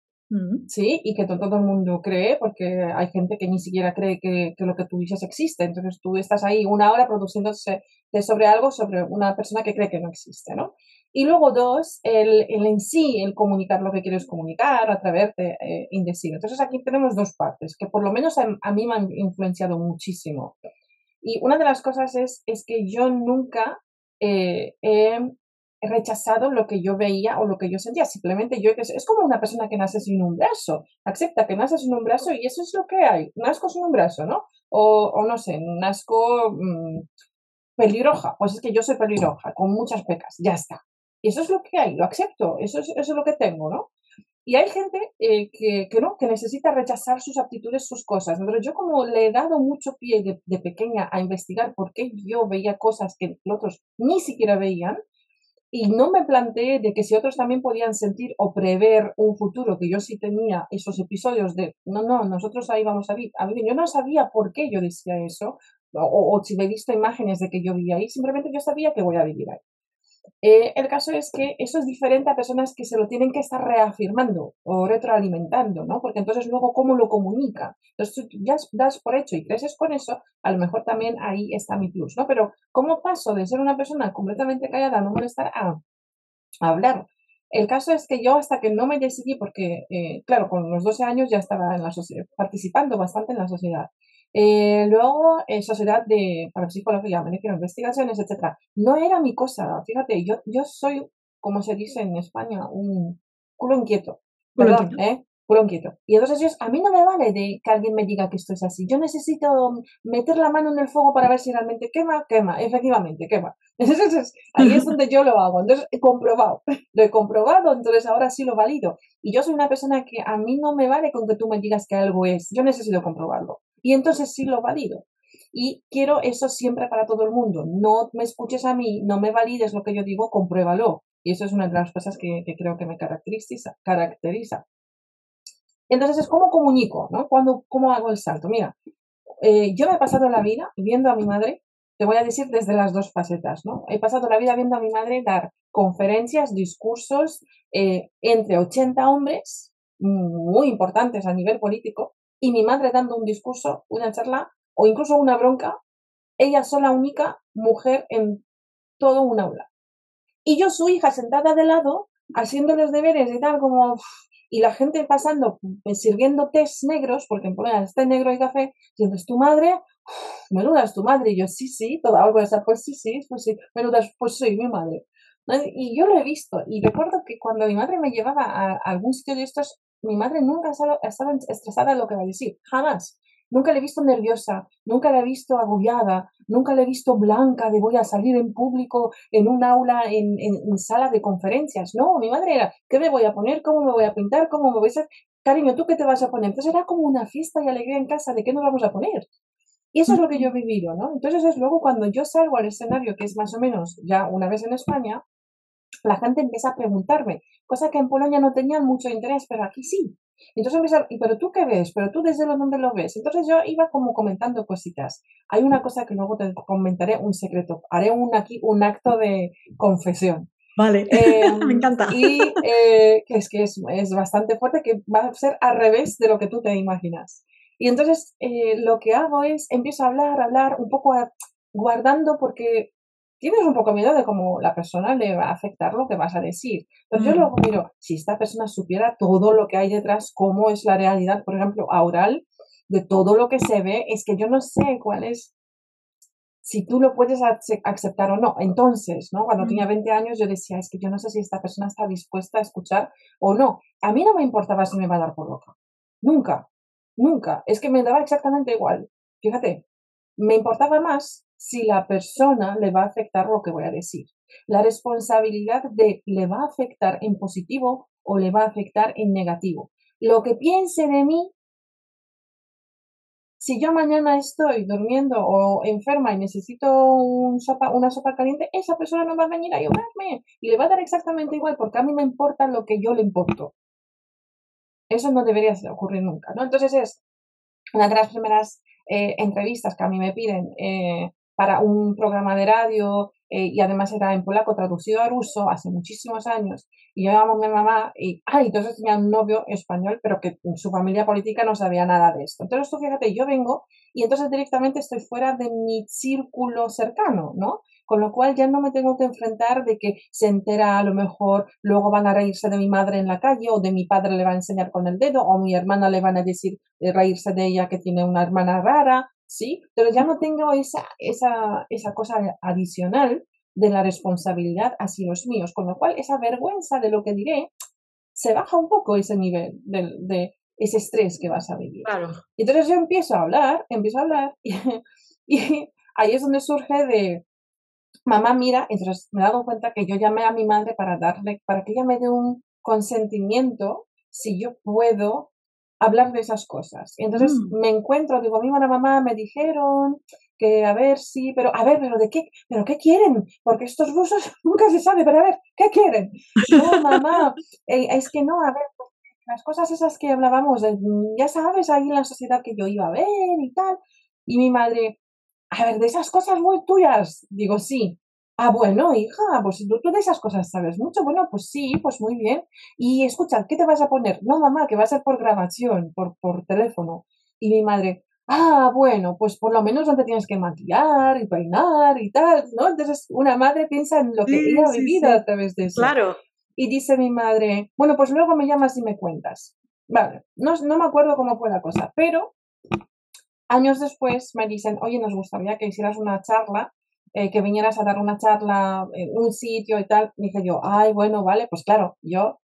Sí, y que todo, el mundo cree, porque hay gente que ni siquiera cree que, lo que tú dices existe. Entonces tú estás ahí una hora produciéndose sobre algo, sobre una persona que cree que no existe, ¿no? Y luego dos, el, en sí, el comunicar lo que quieres comunicar, atreverte, eh, indecir. Entonces aquí tenemos dos partes, que por lo menos a, mí me han influenciado muchísimo. Y una de las cosas es, es que yo nunca eh, he rechazado lo que yo veía o lo que yo sentía. Simplemente yo, es como una persona que nace sin un brazo. Acepta que nace sin un brazo y eso es lo que hay. Nazco sin un brazo, ¿no? O, no sé, nazco mmm, pelirroja. Pues es que yo soy pelirroja, con muchas pecas. Ya está. Eso es lo que hay, lo acepto. Eso es, eso es lo que tengo, ¿no? Y hay gente eh, que, que, no, que necesita rechazar sus aptitudes, sus cosas. Entonces yo como le he dado mucho pie de, de, pequeña a investigar por qué yo veía cosas que los otros ni siquiera veían, y no me planteé de que si otros también podían sentir o prever un futuro, que yo sí tenía esos episodios de, no, no, nosotros ahí vamos a vivir. A vivir. Yo no sabía por qué yo decía eso, o, o si he visto imágenes de que yo vivía ahí, simplemente yo sabía que voy a vivir ahí. Eh, el caso es que eso es diferente a personas que se lo tienen que estar reafirmando o retroalimentando, ¿no? Porque entonces luego, ¿cómo lo comunica? Entonces tú ya das por hecho y creces con eso, a lo mejor también ahí está mi plus, ¿no? Pero ¿cómo paso de ser una persona completamente callada, no molestar, a, hablar? El caso es que yo hasta que no me decidí, porque, eh, claro, con los 12 años ya estaba en la participando bastante en la sociedad. Eh, luego, en Sociedad de Parapsicología, me refiero investigaciones, etcétera. No era mi cosa, fíjate, yo, yo soy, como se dice en España, un culo inquieto. Perdón, ¿eh? Culo inquieto. Y entonces yo, a mí no me vale de que alguien me diga que esto es así. Yo necesito meter la mano en el fuego para ver si realmente quema, quema, efectivamente, quema. Entonces, ahí es donde yo lo hago. Entonces, he comprobado, lo he comprobado, entonces ahora sí lo valido. Y yo soy una persona que a mí no me vale con que tú me digas que algo es. Yo necesito comprobarlo y entonces sí lo valido. Y quiero eso siempre para todo el mundo. No me escuches a mí, no me valides lo que yo digo, compruébalo. Y eso es una de las cosas que, creo que me caracteriza, caracteriza. Entonces es cómo comunico, ¿no? Cuando, ¿Cómo hago el salto? Mira, eh, yo me he pasado la vida viendo a mi madre, te voy a decir desde las dos facetas, ¿no? He pasado la vida viendo a mi madre dar conferencias, discursos eh, entre 80 hombres, muy importantes a nivel político, y mi madre dando un discurso, una charla o incluso una bronca, ella sola única mujer en todo un aula. Y yo, su hija, sentada de lado, haciendo los deberes y tal, como. Y la gente pasando, pues, sirviendo tés negros, porque en Polonia es té negro y café, diciendo, ¿es tu madre? menuda es tu madre. Y yo, sí, sí, toda algo esa, pues sí, sí, pues sí, menuda, pues soy mi madre. Y yo lo he visto. Y recuerdo que cuando mi madre me llevaba a algún sitio de estos, mi madre nunca estaba estresada de lo que va a decir, jamás. Nunca la he visto nerviosa, nunca la he visto agobiada, nunca la he visto blanca de voy a salir en público, en un aula, en, en, sala de conferencias. No, mi madre era, ¿qué me voy a poner? ¿Cómo me voy a pintar? ¿Cómo me voy a hacer? Cariño, ¿tú qué te vas a poner? Entonces era como una fiesta y alegría en casa, ¿de qué nos vamos a poner? Y eso es lo que yo he vivido, ¿no? Entonces es luego cuando yo salgo al escenario, que es más o menos ya una vez en España, la gente empieza a preguntarme, cosa que en Polonia no tenían mucho interés, pero aquí sí. Entonces empieza, pero tú qué ves? ¿Pero tú desde dónde lo ves? Entonces yo iba como comentando cositas. Hay una cosa que luego te comentaré, un secreto. Haré un, aquí un acto de confesión. Vale, em, me encanta. Y eh, que es que es, es, bastante fuerte, que va a ser al revés de lo que tú te imaginas. Y entonces eh, lo que hago es, empiezo a hablar, hablar, un poco guardando, porque tienes un poco miedo de cómo la persona le va a afectar lo que vas a decir. Pero yo mm. luego miro, si esta persona supiera todo lo que hay detrás, cómo es la realidad, por ejemplo, oral, de todo lo que se ve, es que yo no sé cuál es, si tú lo puedes aceptar o no. Entonces, ¿no? Cuando tenía 20 mm. años yo decía, es que yo no sé si esta persona está dispuesta a escuchar o no. A mí no me importaba si me va a dar por loca. Nunca, nunca. Es que me daba exactamente igual. Fíjate, me importaba más si la persona le va a afectar lo que voy a decir. La responsabilidad de le va a afectar en positivo o le va a afectar en negativo. Lo que piense de mí, si yo mañana estoy durmiendo o enferma y necesito una sopa caliente, esa persona no va a venir a ayudarme y le va a dar exactamente igual porque a mí me importa lo que yo le importo. Eso no debería ocurrir nunca, ¿no? Entonces es una de las primeras eh, entrevistas que a mí me piden eh, para un programa de radio eh, y además era en polaco traducido a ruso hace muchísimos años y yo llamaba a mi mamá y, ay, entonces tenía un novio español pero que su familia política no sabía nada de esto. Entonces tú fíjate, yo vengo y entonces directamente estoy fuera de mi círculo cercano, ¿no? Con lo cual ya no me tengo que enfrentar de que se entera a lo mejor, luego van a reírse de mi madre en la calle o de mi padre le va a enseñar con el dedo o mi hermana le van a decir de reírse de ella que tiene una hermana rara ¿sí? Pero ya no tengo esa, esa, esa cosa adicional de la responsabilidad hacia los míos, con lo cual esa vergüenza de lo que diré se baja un poco ese nivel de, de ese estrés que vas a vivir. Claro. Y entonces yo empiezo a hablar, empiezo a hablar y, y ahí es donde surge de, mamá, mira, entonces me he dado cuenta que yo llamé a mi madre para darle, para que ella me dé un consentimiento si yo puedo hablar de esas cosas. Y entonces Mm. me encuentro, digo, mi mamá, mamá, me dijeron que a ver si, pero a ver, pero de qué, pero qué quieren, porque estos rusos nunca se sabe, pero a ver, ¿qué quieren? No, mamá, eh, es que no, a ver, pues, las cosas esas que hablábamos, de, ya sabes, ahí en la sociedad que yo iba a ver y tal, y mi madre, a ver, de esas cosas muy tuyas, digo, sí. Ah, bueno, hija, pues tú, tú de esas cosas sabes mucho. Bueno, pues sí, pues muy bien. Y escucha, ¿qué te vas a poner? No, mamá, que va a ser por grabación, por, por teléfono. Y mi madre, ah, bueno, pues por lo menos no te tienes que maquillar y peinar y tal, ¿no? Entonces una madre piensa en lo que Sí, ella ha sí, vivido sí. a través de eso. Claro. Y dice mi madre, bueno, pues luego me llamas y me cuentas. Vale, no, no me acuerdo cómo fue la cosa, pero años después me dicen, oye, nos gustaría que hicieras una charla, eh, que vinieras a dar una charla en un sitio y tal. Dije yo, ay, bueno, vale, pues claro, yo,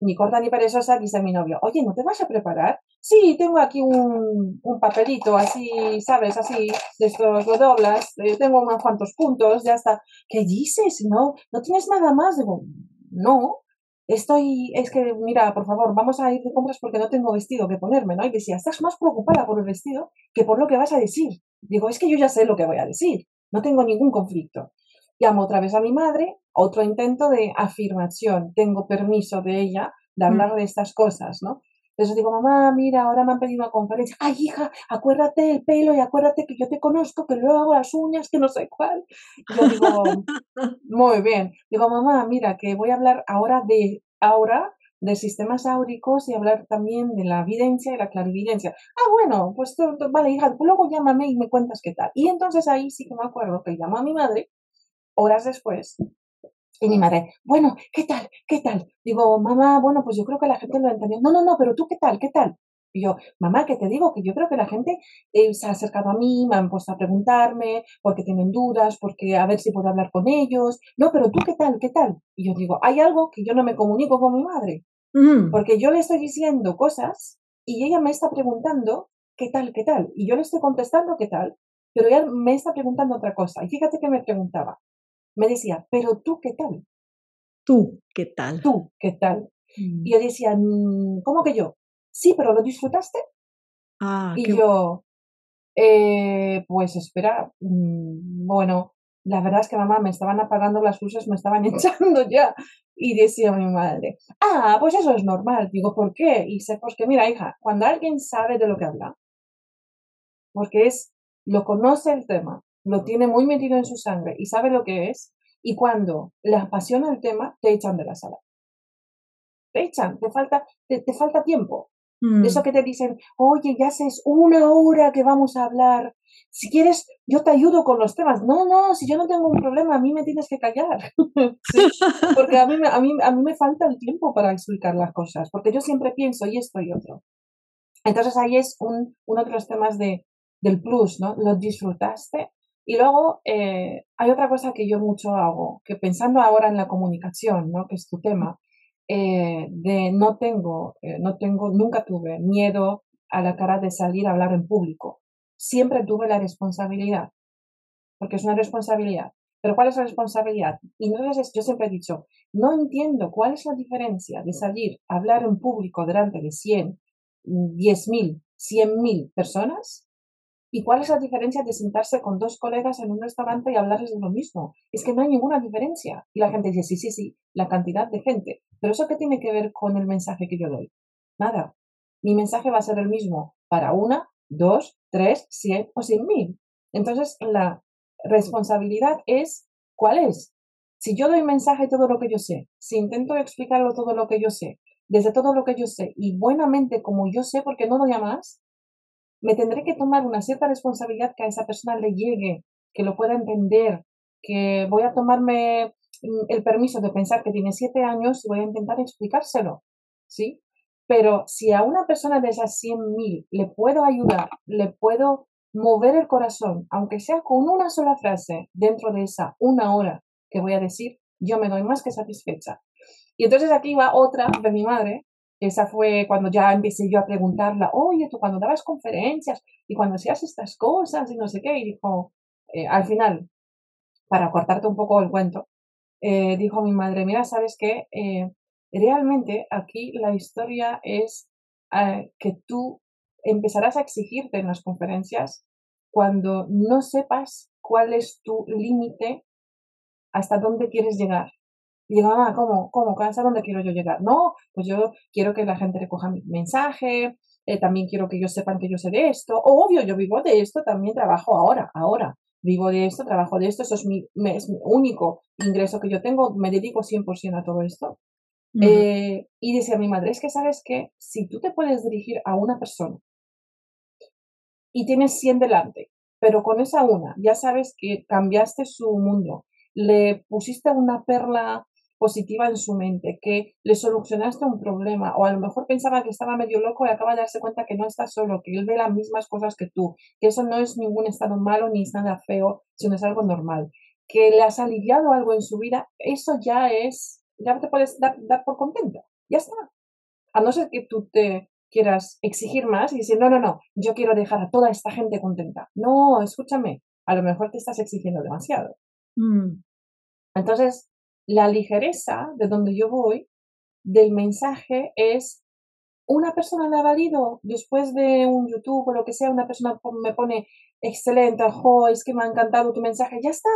ni corta ni perezosa, dice mi novio, oye, ¿no te vas a preparar? Sí, tengo aquí un, un papelito así, ¿sabes? Así, de estos lo doblas, eh, tengo unos cuantos puntos, ya está. ¿Qué dices? No, no tienes nada más. Digo, no, estoy, es que, mira, por favor, vamos a ir de compras porque no tengo vestido que ponerme, ¿no? Y decía, estás más preocupada por el vestido que por lo que vas a decir. Digo, es que yo ya sé lo que voy a decir, no tengo ningún conflicto. Llamo otra vez a mi madre, otro intento de afirmación, tengo permiso de ella de hablar de estas cosas, ¿no? Entonces digo, mamá, mira, ahora me han pedido una conferencia. Ay, hija, acuérdate el pelo y acuérdate que yo te conozco, que luego hago las uñas, que no sé cuál. Y yo digo, muy bien. Digo, mamá, mira, que voy a hablar ahora de ahora de sistemas áuricos y hablar también de la evidencia y la clarividencia. Ah, bueno, pues vale, hija, luego llámame y me cuentas qué tal. Y entonces ahí sí que me acuerdo que llamó a mi madre horas después y mi madre, bueno, ¿qué tal? ¿Qué tal? Digo, mamá, bueno, pues yo creo que la gente lo entendió. No, no, no, pero tú, ¿qué tal? ¿Qué tal? Y yo, mamá, que te digo que yo creo que la gente eh, se ha acercado a mí, me han puesto a preguntarme porque tienen dudas, porque a ver si puedo hablar con ellos. No, pero tú, ¿qué tal? ¿Qué tal? Y yo digo, hay algo que yo no me comunico con mi madre, Mm. porque yo le estoy diciendo cosas y ella me está preguntando, ¿qué tal? ¿Qué tal? Y yo le estoy contestando, ¿qué tal? Pero ella me está preguntando otra cosa. Y fíjate que me preguntaba. Me decía, pero tú, ¿qué tal? Tú, ¿qué tal? Tú, ¿qué tal? Mm. Y yo decía, "Mm, ¿cómo que yo? Sí, pero ¿lo disfrutaste? Ah, Y qué yo, eh, pues espera, mm, bueno, la verdad es que mamá me estaban apagando las luces, me estaban echando ya. Y decía mi madre, ah, pues eso es normal. Digo, ¿por qué? Y sé, pues que mira, hija, cuando alguien sabe de lo que habla, porque es, lo conoce el tema, lo tiene muy metido en su sangre y sabe lo que es, y cuando le apasiona el tema, te echan de la sala. Te echan, te falta, te, te falta tiempo. Mm. Eso que te dicen, oye, ya haces una hora que vamos a hablar. Si quieres, yo te ayudo con los temas. No, no, si yo no tengo un problema, a mí me tienes que callar. Sí, Porque a mí, a, mí, a mí me falta el tiempo para explicar las cosas, porque yo siempre pienso y esto y otro. Entonces ahí es un, uno de los temas de, del plus, ¿no? Lo disfrutaste. Y luego eh, hay otra cosa que yo mucho hago, que pensando ahora en la comunicación, ¿no? Que es tu tema, eh, de no tengo, eh, no tengo, nunca tuve miedo a la cara de salir a hablar en público. Siempre tuve la responsabilidad, porque es una responsabilidad. Pero ¿cuál es la responsabilidad? Y entonces yo siempre he dicho, no entiendo cuál es la diferencia de salir a hablar en público delante de 100, 10.000, 100.000 personas ¿Y cuál es la diferencia de sentarse con dos colegas en un restaurante y hablarles de lo mismo? Es que no hay ninguna diferencia. Y la gente dice, sí, sí, sí, la cantidad de gente. Pero eso qué tiene que ver con el mensaje que yo doy? Nada. Mi mensaje va a ser el mismo para una, dos, tres, cien o cien mil. Entonces, la responsabilidad es, ¿cuál es? Si yo doy mensaje todo lo que yo sé, si intento explicarlo todo lo que yo sé, desde todo lo que yo sé y buenamente como yo sé, porque no doy a más, me tendré que tomar una cierta responsabilidad que a esa persona le llegue, que lo pueda entender, que voy a tomarme mm, el permiso de pensar que tiene siete años y voy a intentar explicárselo, ¿sí? Pero si a una persona de esas 100.000 le puedo ayudar, le puedo mover el corazón, aunque sea con una sola frase dentro de esa una hora que voy a decir, yo me doy más que satisfecha. Y entonces aquí va otra de mi madre, esa fue cuando ya empecé yo a preguntarla, oye, tú cuando dabas conferencias y cuando hacías estas cosas y no sé qué, y dijo, eh, al final, para cortarte un poco el cuento, eh, dijo mi madre, mira, ¿sabes qué? Eh, realmente aquí la historia es que tú empezarás a exigirte en las conferencias cuando no sepas cuál es tu límite, hasta dónde quieres llegar. Y digo, ah, ¿cómo? ¿Cómo? ¿Hasta dónde quiero yo llegar? No, pues yo quiero que la gente recoja mi mensaje, eh, también quiero que ellos sepan que yo sé de esto. obvio, yo vivo de esto, también trabajo ahora, ahora. Vivo de esto, trabajo de esto, eso es mi, es mi único ingreso que yo tengo, me dedico 100% a todo esto. Eh, y decía mi madre, es que sabes que si tú te puedes dirigir a una persona y tienes 100 delante, pero con esa una ya sabes que cambiaste su mundo, le pusiste una perla positiva en su mente, que le solucionaste un problema, o a lo mejor pensaba que estaba medio loco y acaba de darse cuenta que no está solo, que él ve las mismas cosas que tú, que eso no es ningún estado malo ni nada feo, sino es algo normal, que le has aliviado algo en su vida, eso ya es, ya te puedes dar, dar por contenta, ya está. A no ser que tú te quieras exigir más y decir, no, no, no, yo quiero dejar a toda esta gente contenta. No, escúchame, a lo mejor te estás exigiendo demasiado. Mm. Entonces, la ligereza de donde yo voy del mensaje es una persona le ha valido después de un YouTube o lo que sea, una persona me pone excelente, jo, es que me ha encantado tu mensaje, ya está.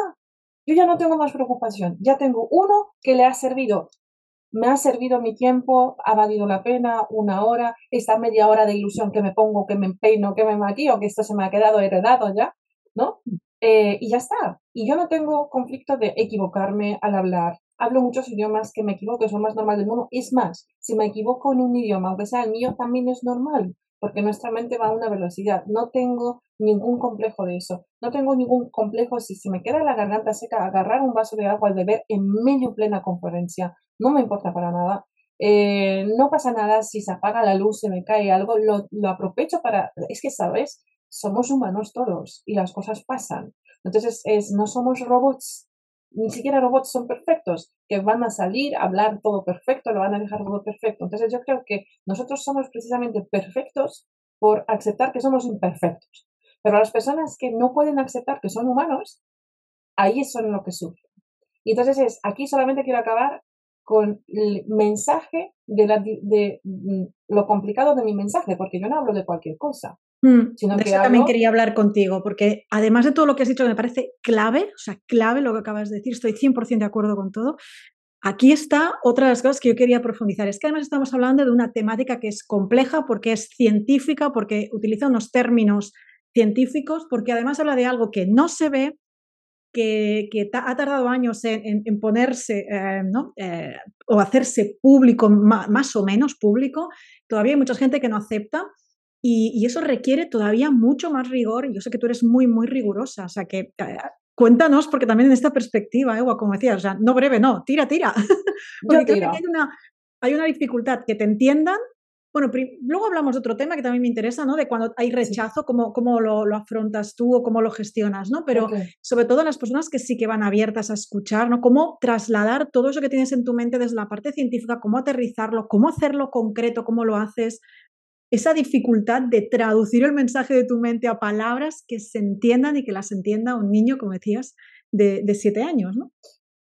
Yo ya no tengo más preocupación, ya tengo uno que le ha servido me ha servido mi tiempo, ha valido la pena, una hora, esta media hora de ilusión que me pongo, que me empeino, que me maquillo, que esto se me ha quedado heredado ya, ¿no? Eh, y ya está. Y yo no tengo conflicto de equivocarme al hablar. Hablo muchos idiomas que me equivoco, lo más normal del mundo. Es más, si me equivoco en un idioma, aunque sea el mío, también es normal porque nuestra mente va a una velocidad. No tengo ningún complejo de eso. No tengo ningún complejo si se me queda la garganta seca, agarrar un vaso de agua al beber en medio plena conferencia. No me importa para nada. Eh, no pasa nada si se apaga la luz, se me cae algo, lo, lo aprovecho para... Es que, ¿sabes? Somos humanos todos y las cosas pasan. Entonces, es, no somos robots ni siquiera robots son perfectos, que van a salir a hablar todo perfecto, lo van a dejar todo perfecto. Entonces yo creo que nosotros somos precisamente perfectos por aceptar que somos imperfectos. Pero las personas que no pueden aceptar que son humanos, ahí son lo que sufren. Y entonces es, aquí solamente quiero acabar con el mensaje de, la, de mm, lo complicado de mi mensaje, porque yo no hablo de cualquier cosa. Mm, de eso también quería hablar contigo, porque además de todo lo que has dicho, que me parece clave, o sea, clave lo que acabas de decir, estoy 100% de acuerdo con todo. Aquí está otra de las cosas que yo quería profundizar. Es que además estamos hablando de una temática que es compleja porque es científica, porque utiliza unos términos científicos, porque además habla de algo que no se ve, que, ha tardado años en, ponerse eh, eh, o hacerse público, más, o menos público. Todavía hay mucha gente que no acepta y, eso requiere todavía mucho más rigor. Yo sé que tú eres muy, muy rigurosa, o sea que cuéntanos, porque también en esta perspectiva, Ewa, como decías, o sea, no breve, no, tira, tira. porque creo que hay una, hay una dificultad que te entiendan. Bueno, luego hablamos de otro tema que también me interesa, ¿no? De cuando hay rechazo, cómo, cómo lo, lo, afrontas tú o cómo lo gestionas, ¿no? Pero sobre todo las personas que sí que van abiertas a escuchar, ¿no? Cómo trasladar todo eso que tienes en tu mente desde la parte científica, cómo aterrizarlo, cómo hacerlo concreto, cómo lo haces, esa dificultad de traducir el mensaje de tu mente a palabras que se entiendan y que las entienda un niño, como decías, de, siete años, ¿no?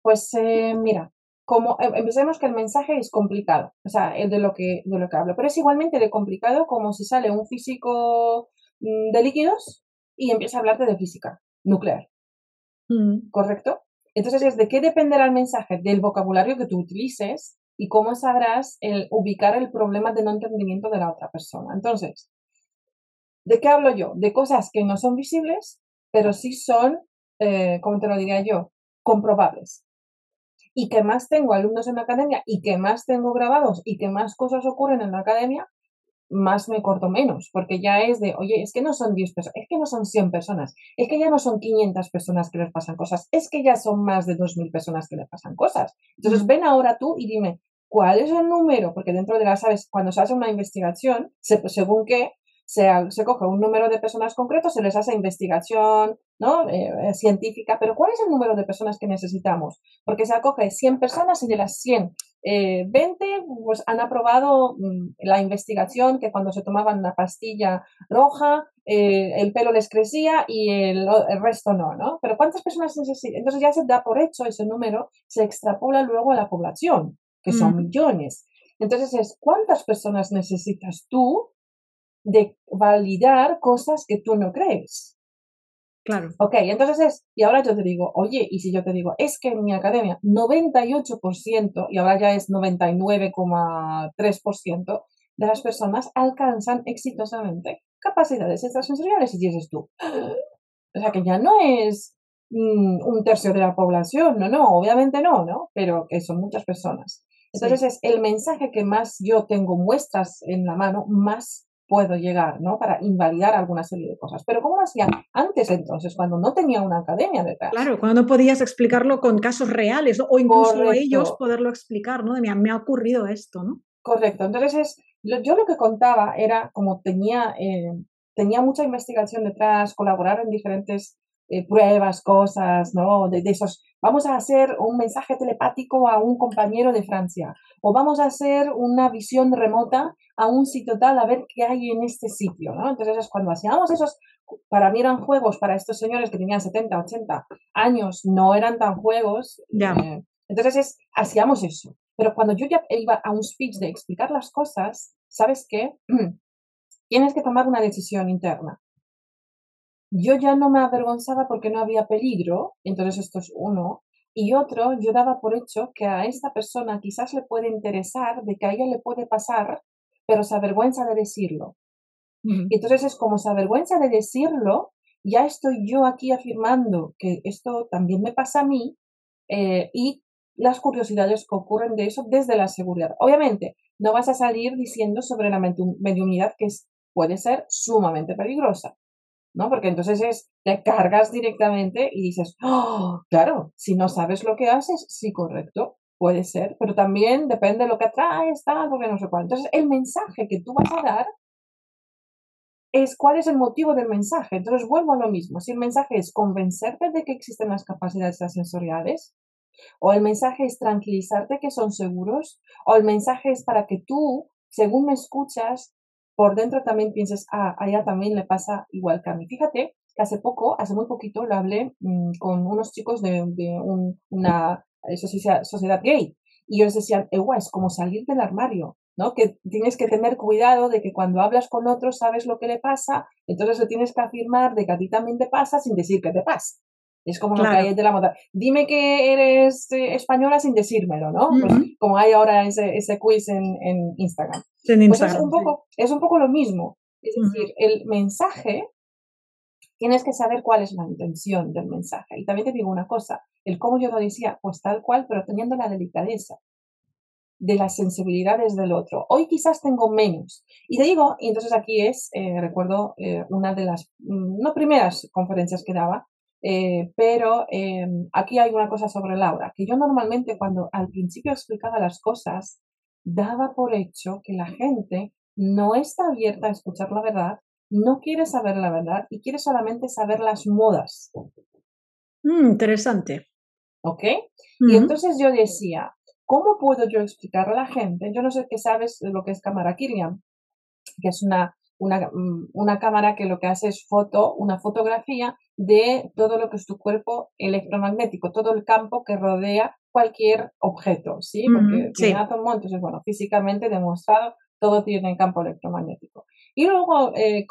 Pues eh, mira, como em, empecemos que el mensaje es complicado, o sea, el de lo que de lo que hablo, pero es igualmente de complicado como si sale un físico mm, de líquidos y empieza a hablarte de física nuclear. Mm. ¿Correcto? Entonces, ¿de qué dependerá el mensaje? Del vocabulario que tú utilices y cómo sabrás el, ubicar el problema de no entendimiento de la otra persona. Entonces, ¿de qué hablo yo? De cosas que no son visibles, pero sí son, eh, como te lo diría yo, comprobables. Y que más tengo alumnos en la academia y que más tengo grabados y que más cosas ocurren en la academia, más me corto menos, porque ya es de, oye, es que no son 10 personas, es que no son 100 personas, es que ya no son 500 personas que les pasan cosas, es que ya son más de 2.000 personas que les pasan cosas. Entonces, ven ahora tú y dime, cuál es el número, porque dentro de la, sabes, cuando se hace una investigación, según qué, se, se coge un número de personas concretos, se les hace investigación ¿no? Eh, científica, pero ¿cuál es el número de personas que necesitamos? Porque se acoge 100 personas y de las 100, 20 eh, pues, han aprobado mm, la investigación que cuando se tomaban la pastilla roja, eh, el pelo les crecía y el, el, resto no, ¿no? Pero ¿cuántas personas necesitan? Entonces ya se da por hecho ese número, se extrapola luego a la población, que son millones. Entonces es, ¿cuántas personas necesitas tú de validar cosas que tú no crees? Claro. Ok, entonces es, y ahora yo te digo, oye, y si yo te digo, es que en mi academia 98%, y ahora ya es 99,3% de las personas alcanzan exitosamente capacidades extrasensoriales, y dices tú, o sea que ya no es mm, un tercio de la población, no, no, obviamente no, ¿no? Pero que son muchas personas. Entonces es el mensaje que más yo tengo muestras en la mano, más puedo llegar, ¿no? Para invalidar alguna serie de cosas. Pero ¿cómo lo hacía antes entonces, cuando no tenía una academia detrás? Claro, cuando no podías explicarlo con casos reales o incluso ellos poderlo explicar, ¿no? De mí, me ha ocurrido esto, ¿no? Correcto. Entonces, es, yo lo que contaba era como tenía, eh, tenía mucha investigación detrás, colaborar en diferentes eh, pruebas, cosas, ¿no? De, esos, vamos a hacer un mensaje telepático a un compañero de Francia, o vamos a hacer una visión remota a un sitio tal a ver qué hay en este sitio, ¿no? Entonces es cuando hacíamos esos, para mí eran juegos, para estos señores que tenían 70, 80 años, no eran tan juegos. Eh, entonces es, hacíamos eso. Pero cuando yo ya iba a un speech de explicar las cosas, ¿sabes qué? Tienes que tomar una decisión interna yo ya no me avergonzaba porque no había peligro, entonces esto es uno, y otro, yo daba por hecho que a esta persona quizás le puede interesar, de que a ella le puede pasar, pero se avergüenza de decirlo. Y entonces es como se avergüenza de decirlo, ya estoy yo aquí afirmando que esto también me pasa a mí eh, y las curiosidades que ocurren de eso desde la seguridad. Obviamente, no vas a salir diciendo sobre la mediunidad que es, puede ser sumamente peligrosa. ¿No? Porque entonces es, te cargas directamente y dices, oh, claro, si no sabes lo que haces, sí, correcto, puede ser, pero también depende de lo que atraes, tal, porque no sé cuál. Entonces, el mensaje que tú vas a dar es cuál es el motivo del mensaje. Entonces, vuelvo a lo mismo. Si el mensaje es convencerte de que existen las capacidades sensoriales, o el mensaje es tranquilizarte que son seguros, o el mensaje es para que tú, según me escuchas, por dentro también pienses, ah, a ella también le pasa igual que a mí. Fíjate que hace poco, hace muy poquito, lo hablé mm, con unos chicos de, una eh, sociedad, gay y ellos decían, es como salir del armario, ¿no? Que tienes que tener cuidado de que cuando hablas con otros sabes lo que le pasa, entonces lo tienes que afirmar de que a ti también te pasa sin decir que te pasa. Es como lo que hay de la moda. Dime que eres eh, española sin decírmelo, ¿no? Pues como hay ahora ese, ese quiz en, en Instagram. pues es un, poco, es un poco lo mismo. Es decir, el mensaje, tienes que saber cuál es la intención del mensaje. Y también te digo una cosa, el cómo yo lo decía, pues tal cual, pero teniendo la delicadeza de las sensibilidades del otro. Hoy quizás tengo menos. Y te digo, y entonces aquí es, eh, recuerdo eh, una de las, mm, no primeras conferencias que daba, eh, pero em, aquí hay una cosa sobre Laura, que yo normalmente cuando al principio explicaba las cosas, daba por hecho que la gente no está abierta a escuchar la verdad, no quiere saber la verdad y quiere solamente saber las modas. Mm, interesante. ¿Ok? Y entonces yo decía, ¿cómo puedo yo explicar a la gente? Yo no sé qué sabes de lo que es cámara Kirlian, que es una una, mm, una, cámara que lo que hace es foto, una fotografía de todo lo que es tu cuerpo electromagnético, todo el campo que rodea cualquier objeto, ¿sí? Porque tiene átomo, entonces, bueno, físicamente demostrado, todo tiene campo electromagnético. Y luego, eh,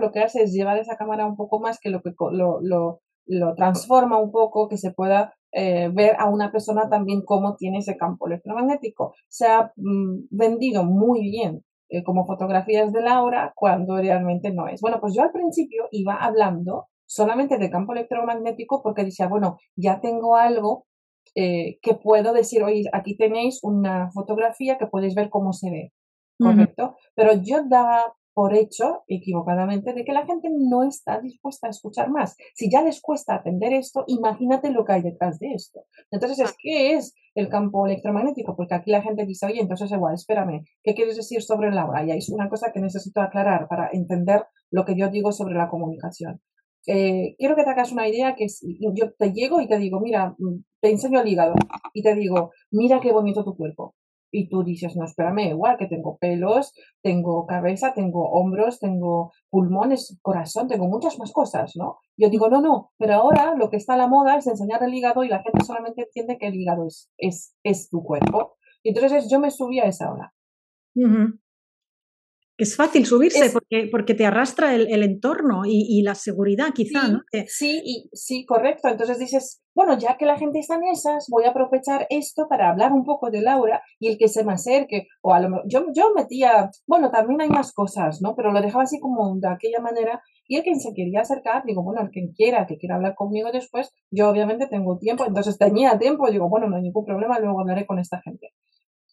lo que hace es llevar esa cámara un poco más, que lo, que lo, lo, lo transforma un poco, que se pueda eh, ver a una persona también cómo tiene ese campo electromagnético. Se ha mm, vendido muy bien eh, como fotografías de Laura cuando realmente no es. Bueno, pues yo al principio iba hablando solamente de campo electromagnético porque decía, bueno, ya tengo algo eh, que puedo decir, oye, aquí tenéis una fotografía que podéis ver cómo se ve, ¿correcto? Pero yo daba por hecho, equivocadamente, de que la gente no está dispuesta a escuchar más. Si ya les cuesta atender esto, imagínate lo que hay detrás de esto. Entonces, ¿qué es el campo electromagnético? Porque aquí la gente dice, oye, entonces igual, espérame, ¿qué quieres decir sobre la? Y es una cosa que necesito aclarar para entender lo que yo digo sobre la comunicación. Eh, quiero que te hagas una idea que yo te llego y te digo, mira, mm, te enseño el hígado y te digo, mira qué bonito tu cuerpo. Y tú dices, no, espérame, igual que tengo pelos, tengo cabeza, tengo hombros, tengo pulmones, corazón, tengo muchas más cosas, ¿no? Yo digo, no, no, pero ahora lo que está a la moda es enseñar el hígado y la gente solamente entiende que el hígado es, es, es tu cuerpo. Y entonces yo me subí a esa ola. Es fácil subirse porque, porque te arrastra el, entorno y, la seguridad, quizá, sí, ¿no? Sí, y, sí, correcto. Entonces dices, bueno, ya que la gente está en esas, voy a aprovechar esto para hablar un poco de Laura y el que se me acerque. O a lo yo, yo metía, bueno, también hay más cosas, ¿no? Pero lo dejaba así como de aquella manera. Y el que se quería acercar, digo, bueno, el que quiera, que quiera hablar conmigo después, yo obviamente tengo tiempo, entonces tenía tiempo, digo, bueno, no hay ningún problema, luego hablaré con esta gente.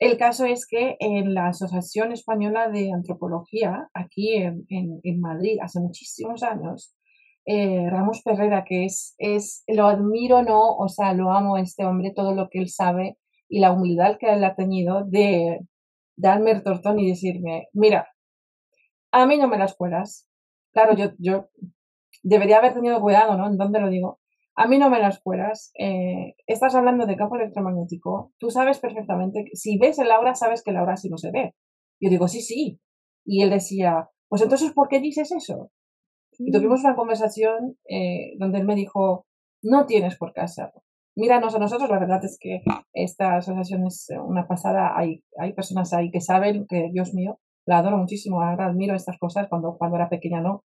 El caso es que en la Asociación Española de Antropología, aquí en, Madrid, hace muchísimos años, eh, Ramos Ferrera, que es, es, lo admiro, no, o sea, lo amo a este hombre, todo lo que él sabe y la humildad que él ha tenido de darme el tortón y decirme, mira, a mí no me las cuelas. Claro, yo, yo debería haber tenido cuidado, ¿no? ¿En dónde lo digo? A mí no me las cueras. Eh, estás hablando de campo electromagnético. Tú sabes perfectamente, que, si ves el aura, sabes que el aura sí no se ve. Yo digo, sí, sí. Y él decía, pues entonces, ¿por qué dices eso? Y mm. tuvimos una conversación eh, donde él me dijo, no tienes por qué hacerlo. Míranos a nosotros, la verdad es que esta asociación es una pasada. Hay, hay personas ahí que saben que, Dios mío, la adoro muchísimo, ahora admiro estas cosas cuando, cuando era pequeña, ¿no?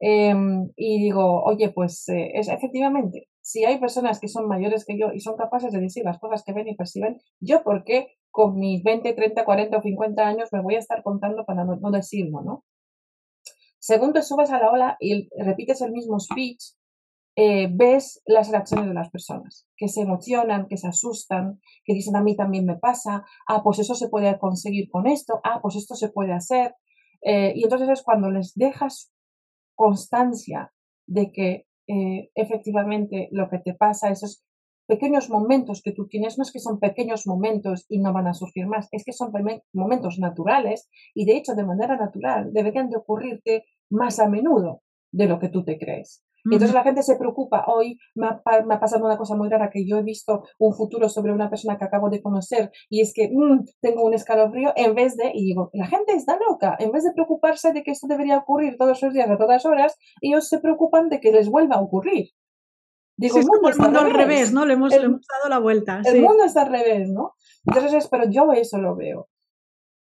Em, y digo, oye, pues eh, es, efectivamente, si hay personas que son mayores que yo y son capaces de decir las cosas que ven y perciben, yo por qué con mis 20, 30, 40 o 50 años me voy a estar contando para no, decirlo, ¿no? Según te subes a la ola y repites el mismo speech, eh, ves las reacciones de las personas, que se emocionan, que se asustan, que dicen a mí también me pasa, ah, pues eso se puede conseguir con esto, ah, pues esto se puede hacer. Eh, y entonces es cuando les dejas constancia de que eh, efectivamente lo que te pasa, esos pequeños momentos que tú tienes, no es que son pequeños momentos y no van a surgir más, es que son momentos naturales y de hecho de manera natural deberían de ocurrirte más a menudo de lo que tú te crees. Entonces la gente se preocupa. Hoy me ha, pasado una cosa muy rara que yo he visto un futuro sobre una persona que acabo de conocer y es que mm, tengo un escalofrío en vez de, y digo, la gente está loca, en vez de preocuparse de que esto debería ocurrir todos los días a todas horas, ellos se preocupan de que les vuelva a ocurrir. Digo, el mundo, está al revés, ¿no? Le hemos, dado la vuelta. El mundo está al revés, ¿no? Entonces, pero yo eso lo veo.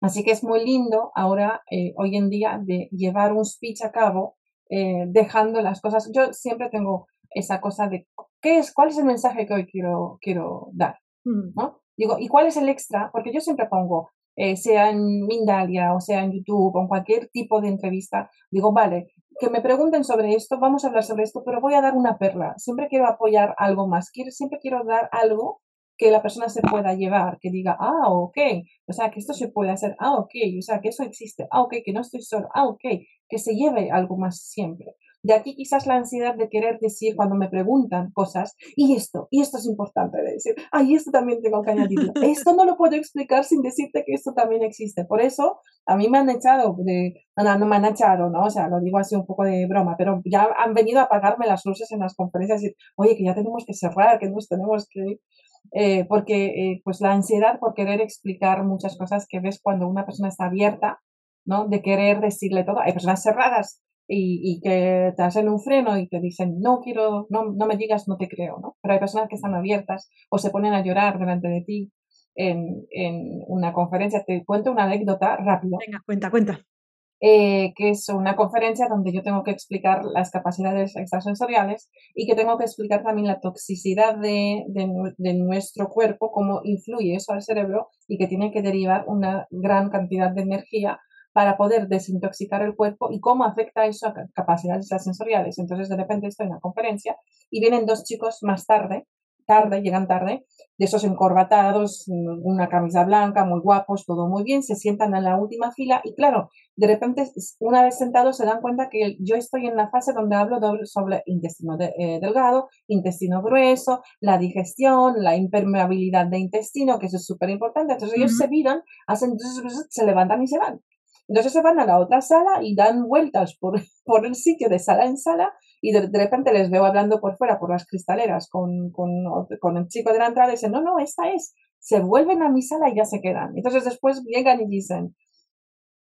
Así que es muy lindo ahora, eh, hoy en día, de llevar un speech a cabo eh, dejando las cosas. Yo siempre tengo esa cosa de ¿qué es, cuál es el mensaje que hoy quiero, quiero dar, mm. ¿no? Digo, ¿y cuál es el extra? Porque yo siempre pongo, eh, sea en Mindalia o sea en YouTube o en cualquier tipo de entrevista, digo, vale, que me pregunten sobre esto, vamos a hablar sobre esto, pero voy a dar una perla. Siempre quiero apoyar algo más, quiero, siempre quiero dar algo que la persona se pueda llevar, que diga, ah, ok, o sea, que esto se puede hacer, ah, ok, o sea, que eso existe, ah, ok, que no estoy solo, ah, ok, que se lleve algo más siempre. De aquí quizás la ansiedad de querer decir cuando me preguntan cosas, y esto, y esto es importante de decir, ay, esto también tengo que añadirlo. Esto no lo puedo explicar sin decirte que esto también existe. Por eso a mí me han echado de, no, no me han echado, ¿no? O sea, lo digo así un poco de broma, pero ya han venido a apagarme las luces en las conferencias y oye, que ya tenemos que cerrar, que nos tenemos que. Eh, porque eh, pues la ansiedad por querer explicar muchas cosas que ves cuando una persona está abierta, ¿no? De querer decirle todo. Hay personas cerradas y, que te hacen un freno y te dicen, no quiero, no, no me digas, no te creo, ¿no? Pero hay personas que están abiertas o se ponen a llorar delante de ti en, en una conferencia. Te cuento una anécdota rápida. Venga, cuenta, cuenta. Eh, que es una conferencia donde yo tengo que explicar las capacidades extrasensoriales y que tengo que explicar también la toxicidad de, de, nuestro cuerpo, cómo influye eso al cerebro y que tiene que derivar una gran cantidad de energía para poder desintoxicar el cuerpo y cómo afecta eso a capacidades extrasensoriales. Entonces, de repente estoy en una conferencia y vienen dos chicos más tarde tarde, llegan tarde, de esos encorbatados, una camisa blanca, muy guapos, todo muy bien, se sientan en la última fila y claro, de repente, una vez sentados, se dan cuenta que yo estoy en la fase donde hablo sobre intestino eh, delgado, intestino grueso, la digestión, la impermeabilidad de intestino, que eso es súper importante. Entonces ellos se miran, hacen, se levantan y se van. Entonces se van a la otra sala y dan vueltas por, por el sitio de sala en sala y de, repente les veo hablando por fuera, por las cristaleras, con, con, el chico de la entrada y dicen, no, no, esta es. Se vuelven a mi sala y ya se quedan. Entonces después llegan y dicen,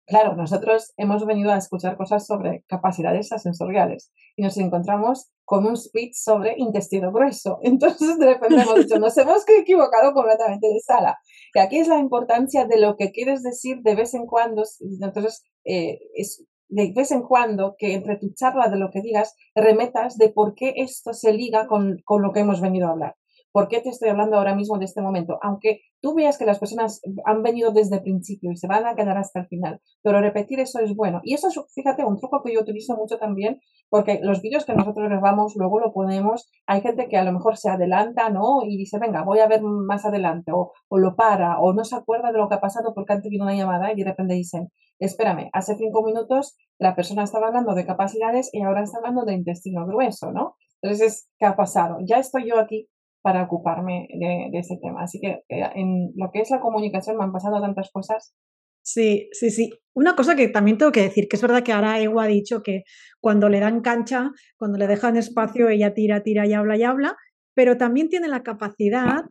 Claro, nosotros hemos venido a escuchar cosas sobre capacidades sensoriales y nos encontramos con un speech sobre intestino grueso. Entonces, de repente hemos dicho, nos hemos equivocado completamente de sala. Y aquí es la importancia de lo que quieres decir de vez en cuando. Entonces, eh, es de vez en cuando que entre tu charla de lo que digas remetas de por qué esto se liga con, con lo que hemos venido a hablar. ¿Por qué te estoy hablando ahora mismo de este momento? Aunque tú veas que las personas han venido desde el principio y se van a quedar hasta el final, pero repetir eso es bueno. Y eso es, fíjate, un truco que yo utilizo mucho también, porque los vídeos que nosotros grabamos luego lo ponemos, hay gente que a lo mejor se adelanta, ¿no? Y dice, venga, voy a ver más adelante, o, lo para, o no se acuerda de lo que ha pasado porque han tenido una llamada y de repente dicen, espérame, hace cinco minutos la persona estaba hablando de capacidades y ahora está hablando de intestino grueso, ¿no? Entonces, ¿qué ha pasado? Ya estoy yo aquí para ocuparme de, ese tema. Así que eh, en lo que es la comunicación me han pasado tantas cosas. Sí, sí, sí. Una cosa que también tengo que decir, que es verdad que ahora Ewa ha dicho que cuando le dan cancha, cuando le dejan espacio, ella tira, tira y habla y habla, pero también tiene la capacidad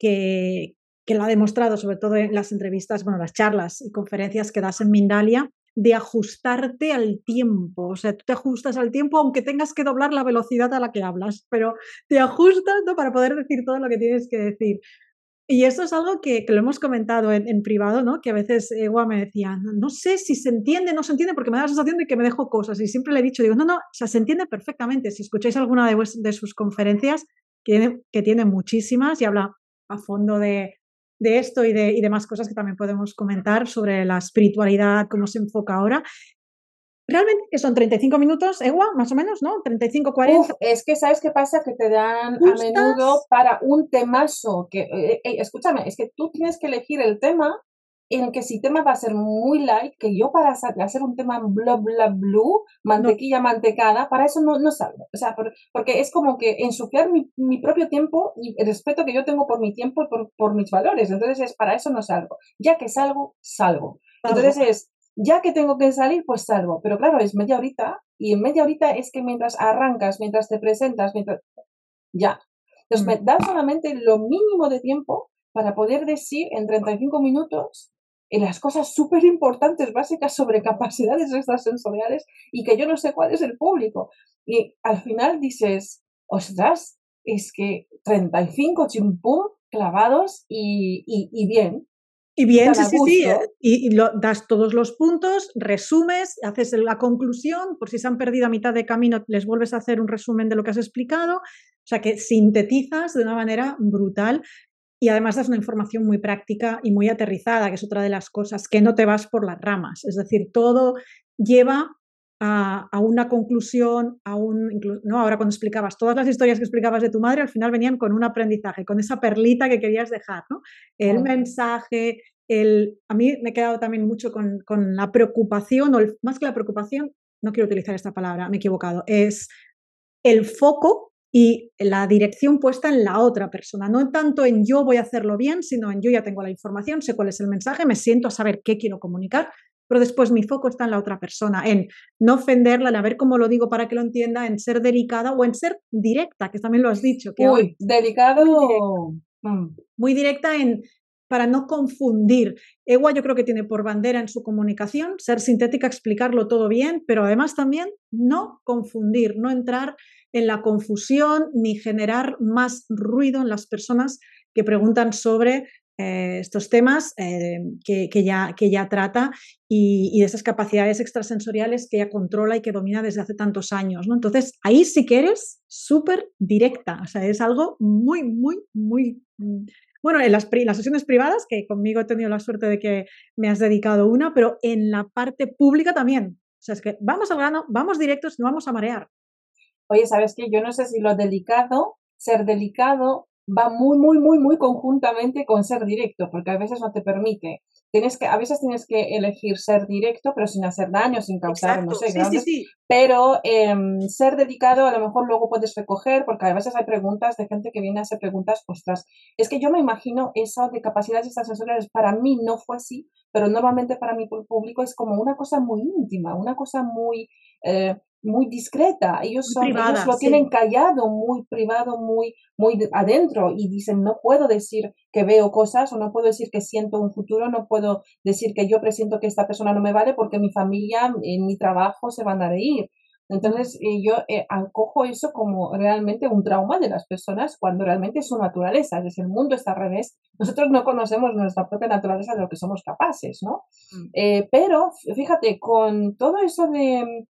que, que lo ha demostrado, sobre todo en las entrevistas, bueno, las charlas y conferencias que das en Mindalia, de ajustarte al tiempo. O sea, tú te ajustas al tiempo aunque tengas que doblar la velocidad a la que hablas, pero te ajustas para poder decir todo lo que tienes que decir. Y eso es algo que, lo hemos comentado en, privado, ¿no? Que a veces Ewa me decía, no, sé si se entiende, no se entiende, porque me da la sensación de que me dejo cosas. Y siempre le he dicho, digo, no, no, o sea, se entiende perfectamente. Si escucháis alguna de, de sus conferencias, que que tiene muchísimas y habla a fondo de, de esto y de, y demás cosas que también podemos comentar sobre la espiritualidad, cómo se enfoca ahora. Realmente que son 35 minutos, Ewa, más o menos, ¿no? 35, 40. es que, ¿sabes qué pasa? Que te dan a menudo para un temazo. Que, eh, eh, escúchame, es que tú tienes que elegir el tema en que si tema va a ser muy light, que yo para hacer un tema bla bla blue, mantequilla mantecada, para eso no, no salgo. O sea, porque es como que ensuciar mi, mi, propio tiempo y el respeto que yo tengo por mi tiempo y por, por, mis valores. Entonces es para eso no salgo. Ya que salgo, salgo. Entonces es, ya que tengo que salir, pues salgo. Pero claro, es media horita y en media horita es que mientras arrancas, mientras te presentas, mientras... Ya. Entonces me mm. da solamente lo mínimo de tiempo para poder decir en 35 minutos en las cosas súper importantes, básicas sobre capacidades extrasensoriales y que yo no sé cuál es el público. Y al final dices, ostras, es que 35 chimpum clavados y, y, bien. Y bien, sí, sí, sí. Y, lo, das todos los puntos, resumes, haces la conclusión, por si se han perdido a mitad de camino, les vuelves a hacer un resumen de lo que has explicado. O sea que sintetizas de una manera brutal y además das una información muy práctica y muy aterrizada, que es otra de las cosas, que no te vas por las ramas. Es decir, todo lleva a, una conclusión, a un, ¿no? ahora cuando explicabas todas las historias que explicabas de tu madre, al final venían con un aprendizaje, con esa perlita que querías dejar, ¿no? El mensaje, el, a mí me he quedado también mucho con, con la preocupación, o más que la preocupación, no quiero utilizar esta palabra, me he equivocado, es el foco y la dirección puesta en la otra persona, no tanto en yo voy a hacerlo bien, sino en yo ya tengo la información, sé cuál es el mensaje, me siento a saber qué quiero comunicar, pero después mi foco está en la otra persona, en no ofenderla, en a ver cómo lo digo para que lo entienda, en ser delicada o en ser directa, que también lo has dicho. Que Uy, delicado. Mm. Muy directa, en para no confundir. Ewa yo creo que tiene por bandera en su comunicación ser sintética, explicarlo todo bien, pero además también no confundir, no entrar en la confusión ni generar más ruido en las personas que preguntan sobre eh, estos temas eh, que, ya, que ya trata y, de esas capacidades extrasensoriales que ella controla y que domina desde hace tantos años. ¿no? Entonces, ahí sí que eres súper directa, o sea, es algo muy, muy, muy... Mm, bueno, en las, las sesiones privadas, que conmigo he tenido la suerte de que me has dedicado una, pero en la parte pública también. O sea, es que vamos al grano, vamos directos, no vamos a marear. Oye, ¿sabes qué? Yo no sé si lo delicado ser delicado va muy, muy, muy, muy conjuntamente con ser directo, porque a veces no te permite. Tienes que, a veces tienes que elegir ser directo, pero sin hacer daño, sin causar, no sé, sí, Pero em, ser dedicado a lo mejor luego puedes recoger, porque a veces hay preguntas de gente que viene a hacer preguntas, ostras, es que yo me imagino esa de capacidades extrasensoriales, para mí no fue así, pero normalmente para mi público es como una cosa muy íntima, una cosa muy... Eh, muy discreta. Ellos, son, ellos lo tienen callado, muy privado, muy, muy adentro y dicen, no puedo decir que veo cosas o no puedo decir que siento un futuro, no puedo decir que yo presiento que esta persona no me vale porque mi familia, en mi trabajo se van a reír. Entonces eh, yo eh, acojo eso como realmente un trauma de las personas cuando realmente es su naturaleza, es decir, el mundo está al revés. Nosotros no conocemos nuestra propia naturaleza de lo que somos capaces, ¿no? Mm. Eh, pero fíjate, con todo eso de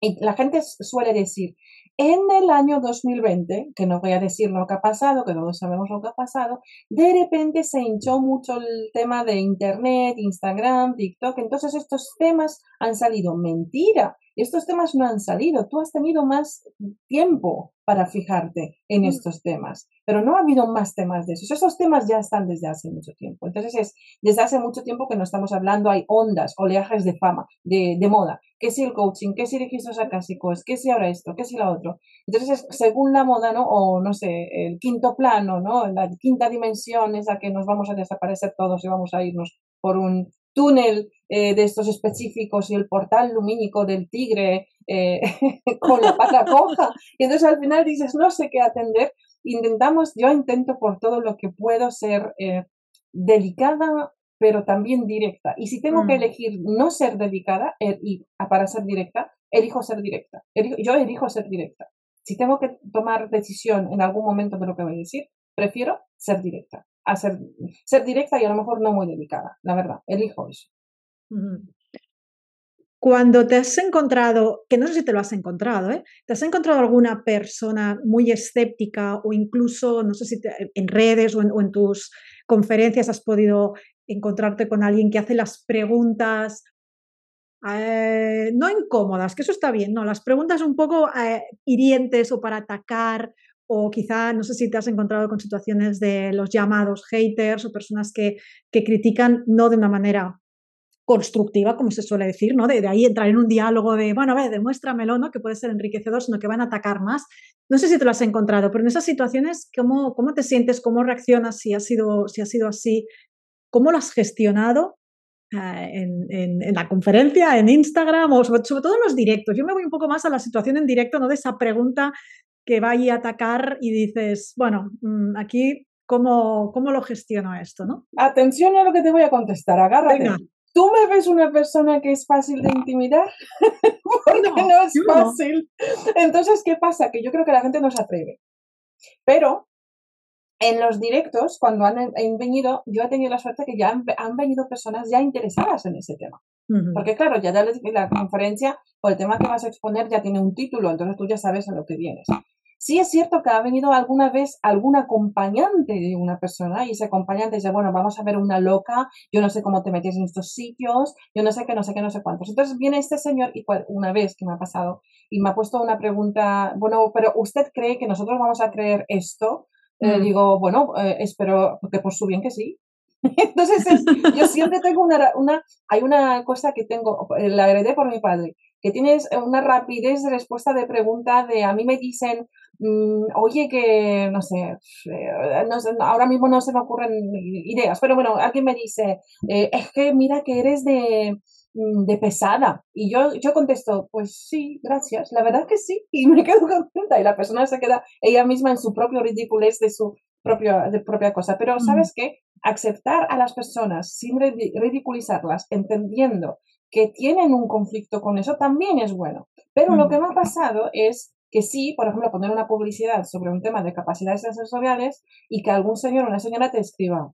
y la gente suele decir, en el año 2020, que no voy a decir lo que ha pasado, que todos sabemos lo que ha pasado, de repente se hinchó mucho el tema de Internet, Instagram, TikTok, entonces estos temas han salido. Mentira, estos temas no han salido, tú has tenido más tiempo para fijarte en mm. estos temas, pero no ha habido más temas de esos. Esos temas ya están desde hace mucho tiempo. Entonces es desde hace mucho tiempo que no estamos hablando, hay ondas, oleajes de fama, de, de moda, que si el coaching, que si registros acásicos, que si ahora esto, que si lo otro. Entonces es según la moda, ¿no? O no sé, el quinto plano, ¿no? La quinta dimensión, esa que nos vamos a desaparecer todos y vamos a irnos por un túnel eh, de estos específicos y el portal lumínico del tigre eh, con la pata coja. Y entonces al final dices, no sé qué atender. Intentamos, yo intento por todo lo que puedo ser eh, delicada, pero también directa. Y si tengo que mm. elegir no ser delicada y para ser directa, elijo ser directa. yo elijo ser directa. Si tengo que tomar decisión en algún momento de lo que voy a decir, prefiero ser directa a ser, directa y a lo mejor no muy delicada, la verdad, elijo eso. Cuando te has encontrado, que no sé si te lo has encontrado, ¿eh? ¿te has encontrado alguna persona muy escéptica o incluso, no sé si en redes o en, tus conferencias has podido encontrarte con alguien que hace las preguntas eh, no incómodas, que eso está bien, no, las preguntas un poco eh, hirientes o para atacar o quizá, no sé si te has encontrado con situaciones de los llamados haters o personas que, que critican no de una manera constructiva, como se suele decir, ¿no? De, ahí entrar en un diálogo de, bueno, a ver, demuéstramelo, ¿no? Que puede ser enriquecedor, sino que van a atacar más. No sé si te lo has encontrado, pero en esas situaciones, ¿cómo, cómo te sientes? ¿Cómo reaccionas si ha sido, si ha sido así? ¿Cómo lo has gestionado eh, en, en, la conferencia, en Instagram o sobre, sobre, todo en los directos? Yo me voy un poco más a la situación en directo, ¿no? De esa pregunta que va a atacar y dices, bueno, mm, aquí, ¿cómo, cómo lo gestiono esto? ¿no? Atención a lo que te voy a contestar, agárrate. ¿Tú me ves una persona que es fácil de intimidar? Porque no, es fácil. Entonces, ¿qué pasa? Que yo creo que la gente no se atreve. Pero en los directos, cuando han, venido, yo he tenido la suerte que ya han, venido personas ya interesadas en ese tema. Porque claro, ya la conferencia o el tema que vas a exponer ya tiene un título, entonces tú ya sabes a lo que vienes. Sí es cierto que ha venido alguna vez algún acompañante de una persona y ese acompañante dice, bueno, vamos a ver una loca, yo no sé cómo te metes en estos sitios, yo no sé qué, no sé qué, no sé cuántos. Entonces viene este señor y una vez que me ha pasado y me ha puesto una pregunta, bueno, pero ¿usted cree que nosotros vamos a creer esto? Eh, mm. digo, bueno, eh, espero que por su bien que sí. Entonces, yo siempre tengo una, una, hay una cosa que tengo, eh, la heredé por mi padre, que tienes una rapidez de respuesta de pregunta de, a mí me dicen, mm, oye, que, no sé, ahora mismo no se me ocurren ideas, pero bueno, alguien me dice, es que mira que eres de, Mm, de pesada. Y yo, yo contesto, pues sí, gracias, la verdad que sí, y me quedo contenta. Y la persona se queda ella misma en su propio ridiculez de su propio, de propia cosa. Pero, ¿sabes qué? Aceptar a las personas sin ridiculizarlas, entendiendo que tienen un conflicto con eso, también es bueno. Pero lo que me ha pasado es que sí, por ejemplo, poner una publicidad sobre un tema de capacidades sensoriales y que algún señor o una señora te escriba,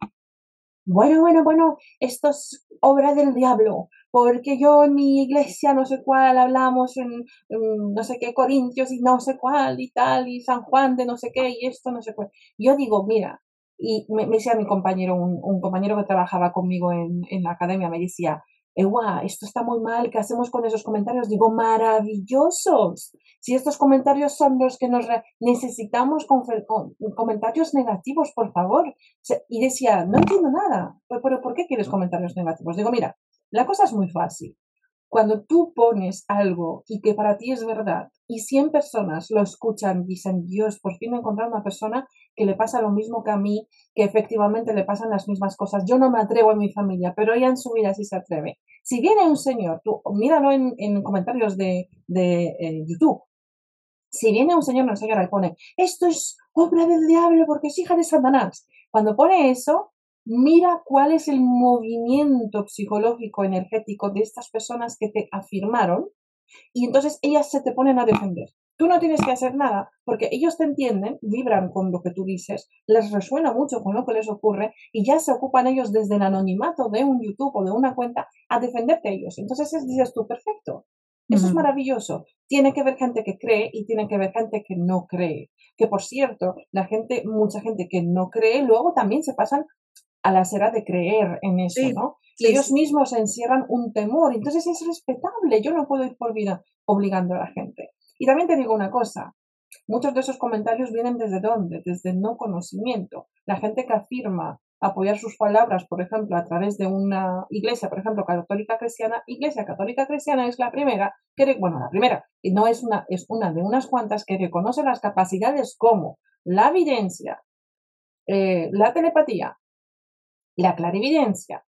bueno, bueno, bueno, esto es obra del diablo, porque yo en mi iglesia no sé cuál hablamos en, no sé qué Corintios y no sé cuál y tal, y San Juan de no sé qué y esto no sé cuál. Yo digo, mira, y me, decía mi compañero, un, compañero que trabajaba conmigo en, en la academia, me decía, Ewa, esto está muy mal, ¿qué hacemos con esos comentarios? Digo, maravillosos. Si estos comentarios son los que nos necesitamos, con, comentarios negativos, por favor. Y decía, no entiendo nada, pero ¿por qué quieres comentarios negativos? Digo, mira, la cosa es muy fácil. Cuando tú pones algo y que para ti es verdad y 100 personas lo escuchan dicen, Dios, por fin he encontrado una persona que le pasa lo mismo que a mí, que efectivamente le pasan las mismas cosas. Yo no me atrevo en mi familia, pero ella en su vida sí se atreve. Si viene un señor, tú míralo en, comentarios de, eh, YouTube, si viene un señor, una señora y pone, esto es obra del diablo porque es hija de Satanás. Cuando pone eso, mira cuál es el movimiento psicológico energético de estas personas que te afirmaron y entonces ellas se te ponen a defender. Tú no tienes que hacer nada porque ellos te entienden, vibran con lo que tú dices, les resuena mucho con lo que les ocurre y ya se ocupan ellos desde el anonimato de un YouTube o de una cuenta a defenderte ellos. Entonces dices tú, perfecto, eso es maravilloso. Tiene que haber gente que cree y tiene que haber gente que no cree. Que por cierto, la gente, mucha gente que no cree, luego también se pasan a la cera de creer en eso, ¿no? ellos mismos encierran un temor, entonces es respetable, yo no puedo ir por vida obligando a la gente. Y también te digo una cosa, muchos de esos comentarios vienen desde dónde? Desde el no conocimiento. La gente que afirma apoyar sus palabras, por ejemplo, a través de una iglesia, por ejemplo, católica cristiana, iglesia católica cristiana es la primera, que, bueno, la primera, y no es una, es una de unas cuantas que reconoce las capacidades como la evidencia, eh, la telepatía, la clarividencia,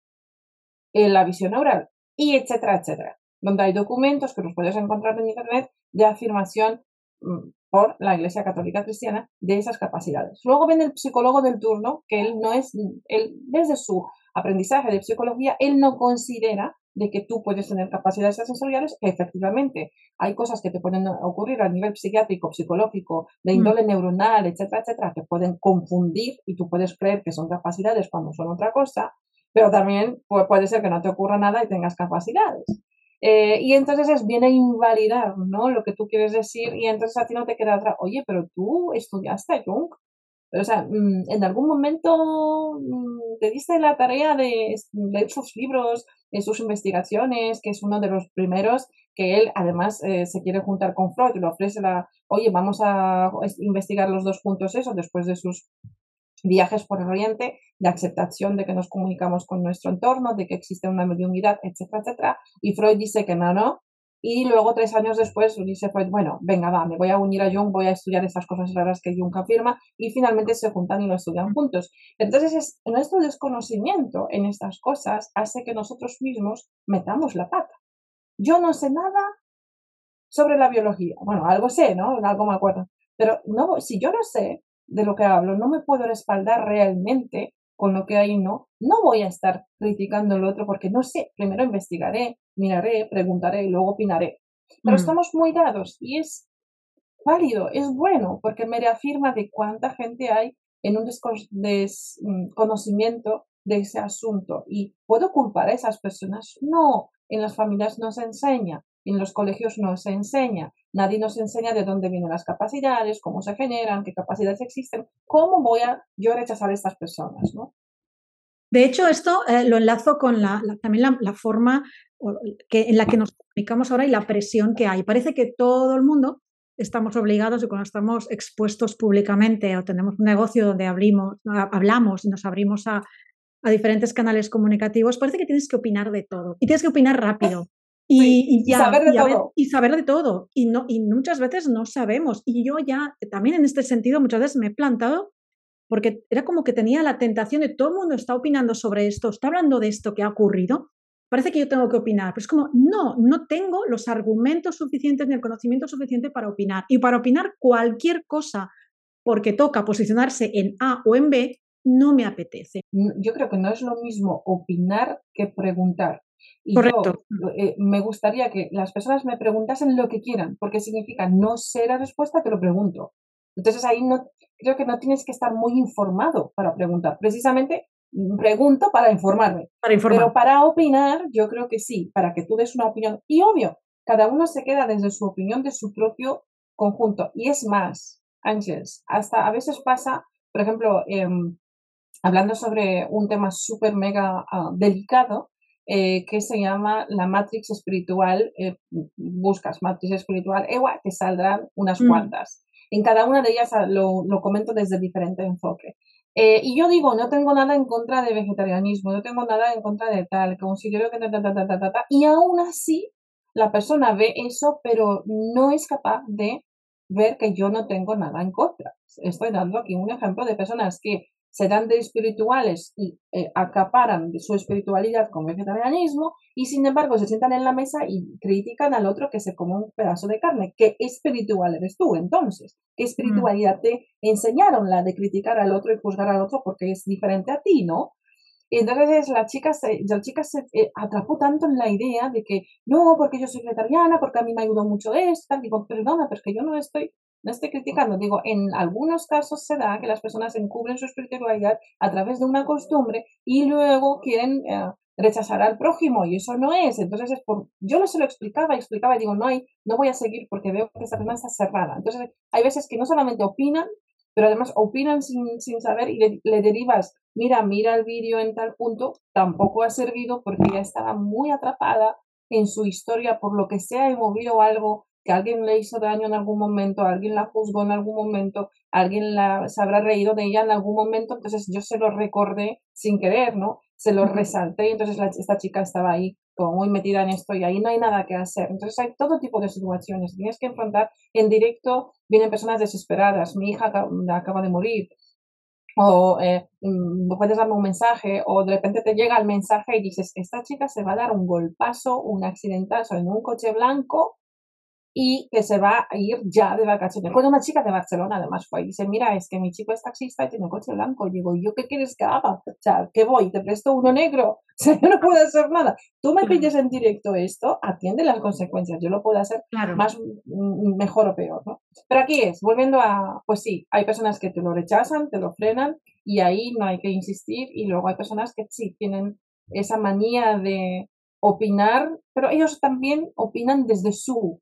eh, la visión oral, y etcétera, etcétera, donde hay documentos que los puedes encontrar en Internet de afirmación mm, por la Iglesia Católica Cristiana de esas capacidades. Luego viene el psicólogo del turno, que él no es, él, desde su aprendizaje de psicología, él no considera de que tú puedes tener capacidades sensoriales, que efectivamente hay cosas que te pueden ocurrir a nivel psiquiátrico, psicológico, de mm. índole neuronal, etcétera, etcétera, que pueden confundir y tú puedes creer que son capacidades cuando son otra cosa, pero también puede ser que no te ocurra nada y tengas capacidades. Eh, y entonces viene a invalidar ¿no? lo que tú quieres decir y entonces a ti no te queda atrás, oye, pero tú estudiaste Jung. O sea, mm, en algún momento mm, te diste la tarea de leer sus libros, sus investigaciones, que es uno de los primeros que él además eh, se quiere juntar con Freud le ofrece la, oye, vamos a investigar los dos puntos eso después de sus viajes por el Oriente, de aceptación de que nos comunicamos con nuestro entorno, de que existe una mediunidad, etcétera, etcétera. Y Freud dice que no, no. Y luego, tres años después, dice Freud, bueno, venga, va, me voy a unir a Jung, voy a estudiar estas cosas raras que Jung afirma, y finalmente se juntan y lo estudian juntos. Entonces, es, nuestro desconocimiento en estas cosas hace que nosotros mismos metamos la pata. Yo no sé nada sobre la biología. Bueno, algo sé, ¿no? Algo me acuerdo. Pero no, si yo no sé, de lo que hablo, no me puedo respaldar realmente con lo que hay no, no voy a estar criticando el otro porque no sé, primero investigaré, miraré, preguntaré y luego opinaré. Pero mm. estamos muy dados y es válido, es bueno, porque me reafirma de cuánta gente hay en un desconocimiento mm, de ese asunto. ¿Y puedo culpar a esas personas? No, en las familias no se enseña, en los colegios no se enseña. Nadie nos enseña de dónde vienen las capacidades, cómo se generan, qué capacidades existen. ¿Cómo voy a yo rechazar a estas personas? ¿no? De hecho, esto eh, lo enlazo con la, también la, forma que, en la que nos comunicamos ahora y la presión que hay. Parece que todo el mundo estamos obligados y cuando estamos expuestos públicamente o tenemos un negocio donde abrimos, hablamos y nos abrimos a, a diferentes canales comunicativos, parece que tienes que opinar de todo y tienes que opinar rápido. Y, saber de todo. y saber de todo. Y, no, y muchas veces no sabemos. Y yo ya, también en este sentido, muchas veces me he plantado porque era como que tenía la tentación de todo el mundo está opinando sobre esto, está hablando de esto que ha ocurrido. Parece que yo tengo que opinar, pero es como, no, no tengo los argumentos suficientes ni el conocimiento suficiente para opinar. Y para opinar cualquier cosa, porque toca posicionarse en A o en B, no me apetece. Yo creo que no es lo mismo opinar que preguntar. Y Correcto. yo eh, me gustaría que las personas me preguntasen lo que quieran, porque significa no sé la respuesta, te lo pregunto. Entonces ahí no, creo que no tienes que estar muy informado para preguntar. Precisamente mm, pregunto para informarme. Para informar. Pero para opinar, yo creo que sí, para que tú des una opinión. Y obvio, cada uno se queda desde su opinión de su propio conjunto. Y es más, Ángeles, hasta a veces pasa, por ejemplo, em, hablando sobre un tema súper mega ah, delicado, eh, que se llama la Matrix Espiritual. Eh, buscas Matrix Espiritual, EWA, te saldrán unas mm. cuantas. En cada una de ellas ah, lo, lo comento desde diferente enfoque. Eh, y yo digo, no tengo nada en contra de vegetarianismo, no tengo nada en contra de tal, considero que ta, ta, ta, ta, ta, ta, y aún así la persona ve eso, pero no es capaz de ver que yo no tengo nada en contra. Estoy dando aquí un ejemplo de personas que se dan de espirituales y eh, acaparan de su espiritualidad con vegetarianismo y sin embargo se sientan en la mesa y critican al otro que se come un pedazo de carne. ¿Qué espiritual eres tú entonces? ¿Qué espiritualidad te enseñaron la de criticar al otro y juzgar al otro porque es diferente a ti, no? Y entonces la chica se, la chica se eh, atrapó tanto en la idea de que no, porque yo soy vegetariana, porque a mí me ayudó mucho esto. Digo, perdona, pero es que yo no estoy no estoy criticando, digo, en algunos casos se da que las personas encubren su espiritualidad a través de una costumbre y luego quieren eh, rechazar al prójimo y eso no es. Entonces es por, yo no se lo explicaba, explicaba y digo, no hay, no voy a seguir porque veo que esta persona está cerrada. Entonces hay veces que no solamente opinan, pero además opinan sin, sin saber y le, le derivas, mira, mira el vídeo en tal punto, tampoco ha servido porque ya estaba muy atrapada en su historia por lo que sea, he movido algo que alguien le hizo daño en algún momento, alguien la juzgó en algún momento, alguien la, se habrá reído de ella en algún momento, entonces yo se lo recordé sin querer, ¿no? Se lo resalté y entonces esta chica estaba ahí como muy metida en esto y ahí no hay nada que hacer. Entonces hay todo tipo de situaciones. Tienes que enfrentar en directo, vienen personas desesperadas, mi hija acaba de morir, o eh, mm, puedes darme un mensaje o de repente te llega el mensaje y dices, esta chica se va a dar un golpazo, un accidentazo en un coche blanco y que se va a ir ya de vacaciones. Cuando una chica de Barcelona además fue y dice, mira, es que mi chico es taxista y tiene un coche blanco. Y digo, ¿yo qué quieres que haga? O sea, ¿qué voy? ¿Te presto uno negro? O sea, yo no puedo hacer nada. Tú me pides en directo esto, atiende las consecuencias. Yo lo puedo hacer más, mm, mejor o peor, ¿no? Pero aquí es, volviendo a, pues sí, hay personas que te lo rechazan, te lo frenan y ahí no hay que insistir. Y luego hay personas que sí tienen esa manía de opinar, pero ellos también opinan desde su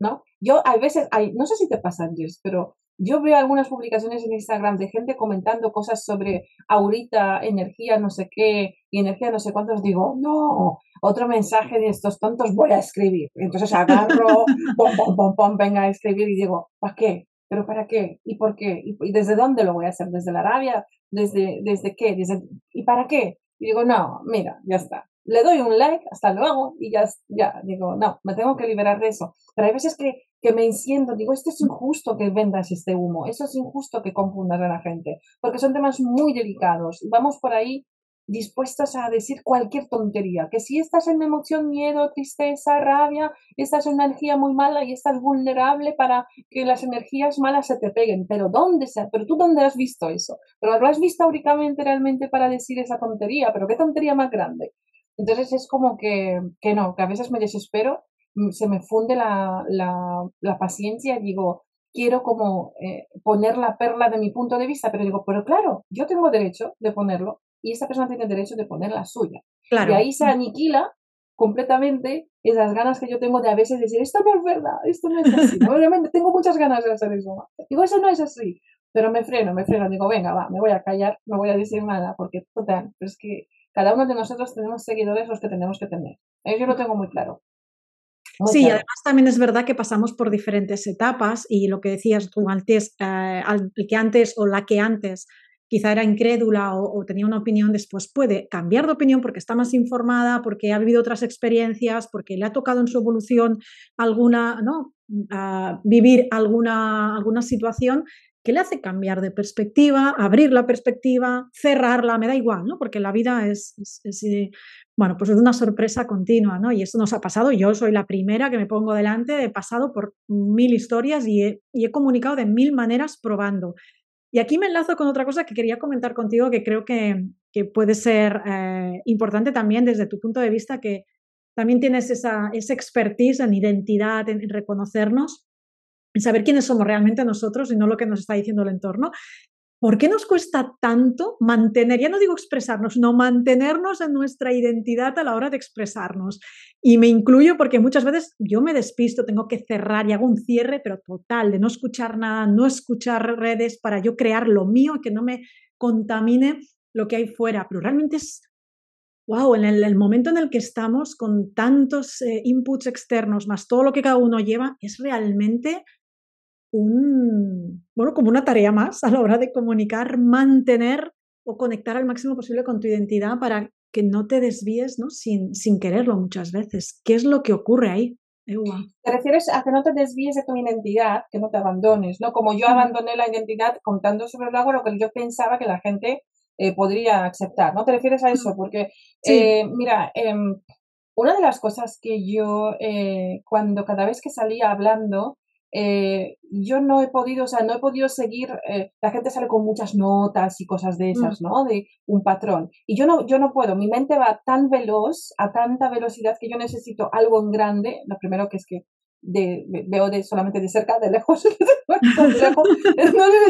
¿no? Yo a veces, hay, no sé si te pasa, Angels, pero yo veo algunas publicaciones en Instagram de gente comentando cosas sobre ahorita, energía, no sé qué, y energía, no sé cuántos, digo, no, otro mensaje de estos tontos voy a escribir. Entonces agarro, pom, pom, pom, pom, venga a escribir y digo, ¿para qué? ¿Pero para qué? ¿Y por qué? ¿Y, desde dónde lo voy a hacer? ¿Desde la rabia? ¿Desde, desde qué? ¿Y para qué? Y digo, no, mira, ya está le doy un like, hasta luego, y ya, ya, digo, no, me tengo que liberar de eso. Pero hay veces que, que me enciendo, digo, esto es injusto que vendas este humo, eso es injusto que confundas a la gente, porque son temas muy delicados. Vamos por ahí dispuestos a decir cualquier tontería, que si estás en emoción, miedo, tristeza, rabia, estás en una energía muy mala y estás vulnerable para que las energías malas se te peguen, pero ¿dónde se, pero tú dónde has visto eso? Pero lo has visto únicamente realmente para decir esa tontería, pero qué tontería más grande. Entonces es como que, que no, que a veces me desespero, mm, se me funde la, la, la paciencia y digo, quiero como eh, poner la perla de mi punto de vista, pero digo, pero claro, yo tengo derecho de ponerlo y esta persona tiene derecho de poner la suya. Y ahí se aniquila completamente esas ganas que yo tengo de a veces decir, esto no es verdad, esto no es así. Obviamente tengo muchas ganas de hacer eso. Digo, eso no es así. Pero me freno, me freno, digo, venga, va, me voy a callar, no voy a decir nada, porque total, pero es que cada uno de nosotros tenemos seguidores los que tenemos que tener. Eh, yo lo tengo muy claro. sí, además también es verdad que pasamos por diferentes etapas y lo que decías tú antes, eh, el que antes o la que antes quizá era incrédula o, tenía una opinión, después puede cambiar de opinión porque está más informada, porque ha vivido otras experiencias, porque le ha tocado en su evolución alguna, ¿no? vivir alguna, alguna situación que le hace cambiar de perspectiva, abrir la perspectiva, cerrarla, me da igual, ¿no? Porque la vida es, eh, bueno, pues es una sorpresa continua, ¿no? Y eso nos ha pasado, yo soy la primera que me pongo delante, he pasado por mil historias y he, comunicado de mil maneras probando. Y aquí me enlazo con otra cosa que quería comentar contigo que creo que, puede ser eh, importante también desde tu punto de vista, que también tienes esa, esa expertise en identidad, en reconocernos saber quiénes somos realmente nosotros y no lo que nos está diciendo el entorno. ¿Por qué nos cuesta tanto mantener, ya no digo expresarnos, no mantenernos en nuestra identidad a la hora de expresarnos? Y me incluyo porque muchas veces yo me despisto, tengo que cerrar y hago un cierre, pero total, de no escuchar nada, no escuchar redes para yo crear lo mío que no me contamine lo que hay fuera. Pero realmente es wow, en el, momento en el que estamos con tantos eh, inputs externos, más todo lo que cada uno lleva, es realmente un, bueno, como una tarea más a la hora de comunicar, mantener o conectar al máximo posible con tu identidad para que no te desvíes ¿no? Sin, sin quererlo muchas veces. ¿Qué es lo que ocurre ahí? Te refieres a que no te desvíes de tu identidad, que no te abandones, ¿no? Como yo abandoné la identidad contando sobre lo lo que yo pensaba que la gente eh, podría aceptar, ¿no? ¿Te refieres a eso? Porque, eh, mira, em, una de las cosas que yo, eh, cuando cada vez que salía hablando, eh, yo no he podido, o sea, no he podido seguir, eh, la gente sale con muchas notas y cosas de esas, mm. ¿no? De un patrón. Y yo no, yo no puedo, mi mente va tan veloz, a tanta velocidad que yo necesito algo en grande, lo primero que es que de, veo de, solamente de cerca, de lejos, no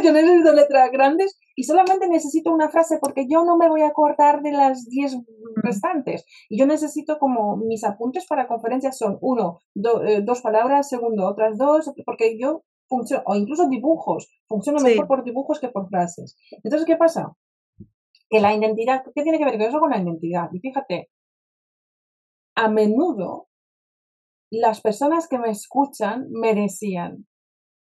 yo necesito letras grandes y solamente necesito una frase porque yo no me voy a acordar de las 10 restantes. Y yo necesito como mis apuntes para conferencias son uno, eh, dos palabras, segundo, otras dos, porque yo funciono, o incluso dibujos, funciono mejor por dibujos que por frases. Entonces, ¿qué pasa? Que la identidad, ¿qué tiene que ver con eso con la identidad? Y fíjate, a menudo las personas que me escuchan me decían,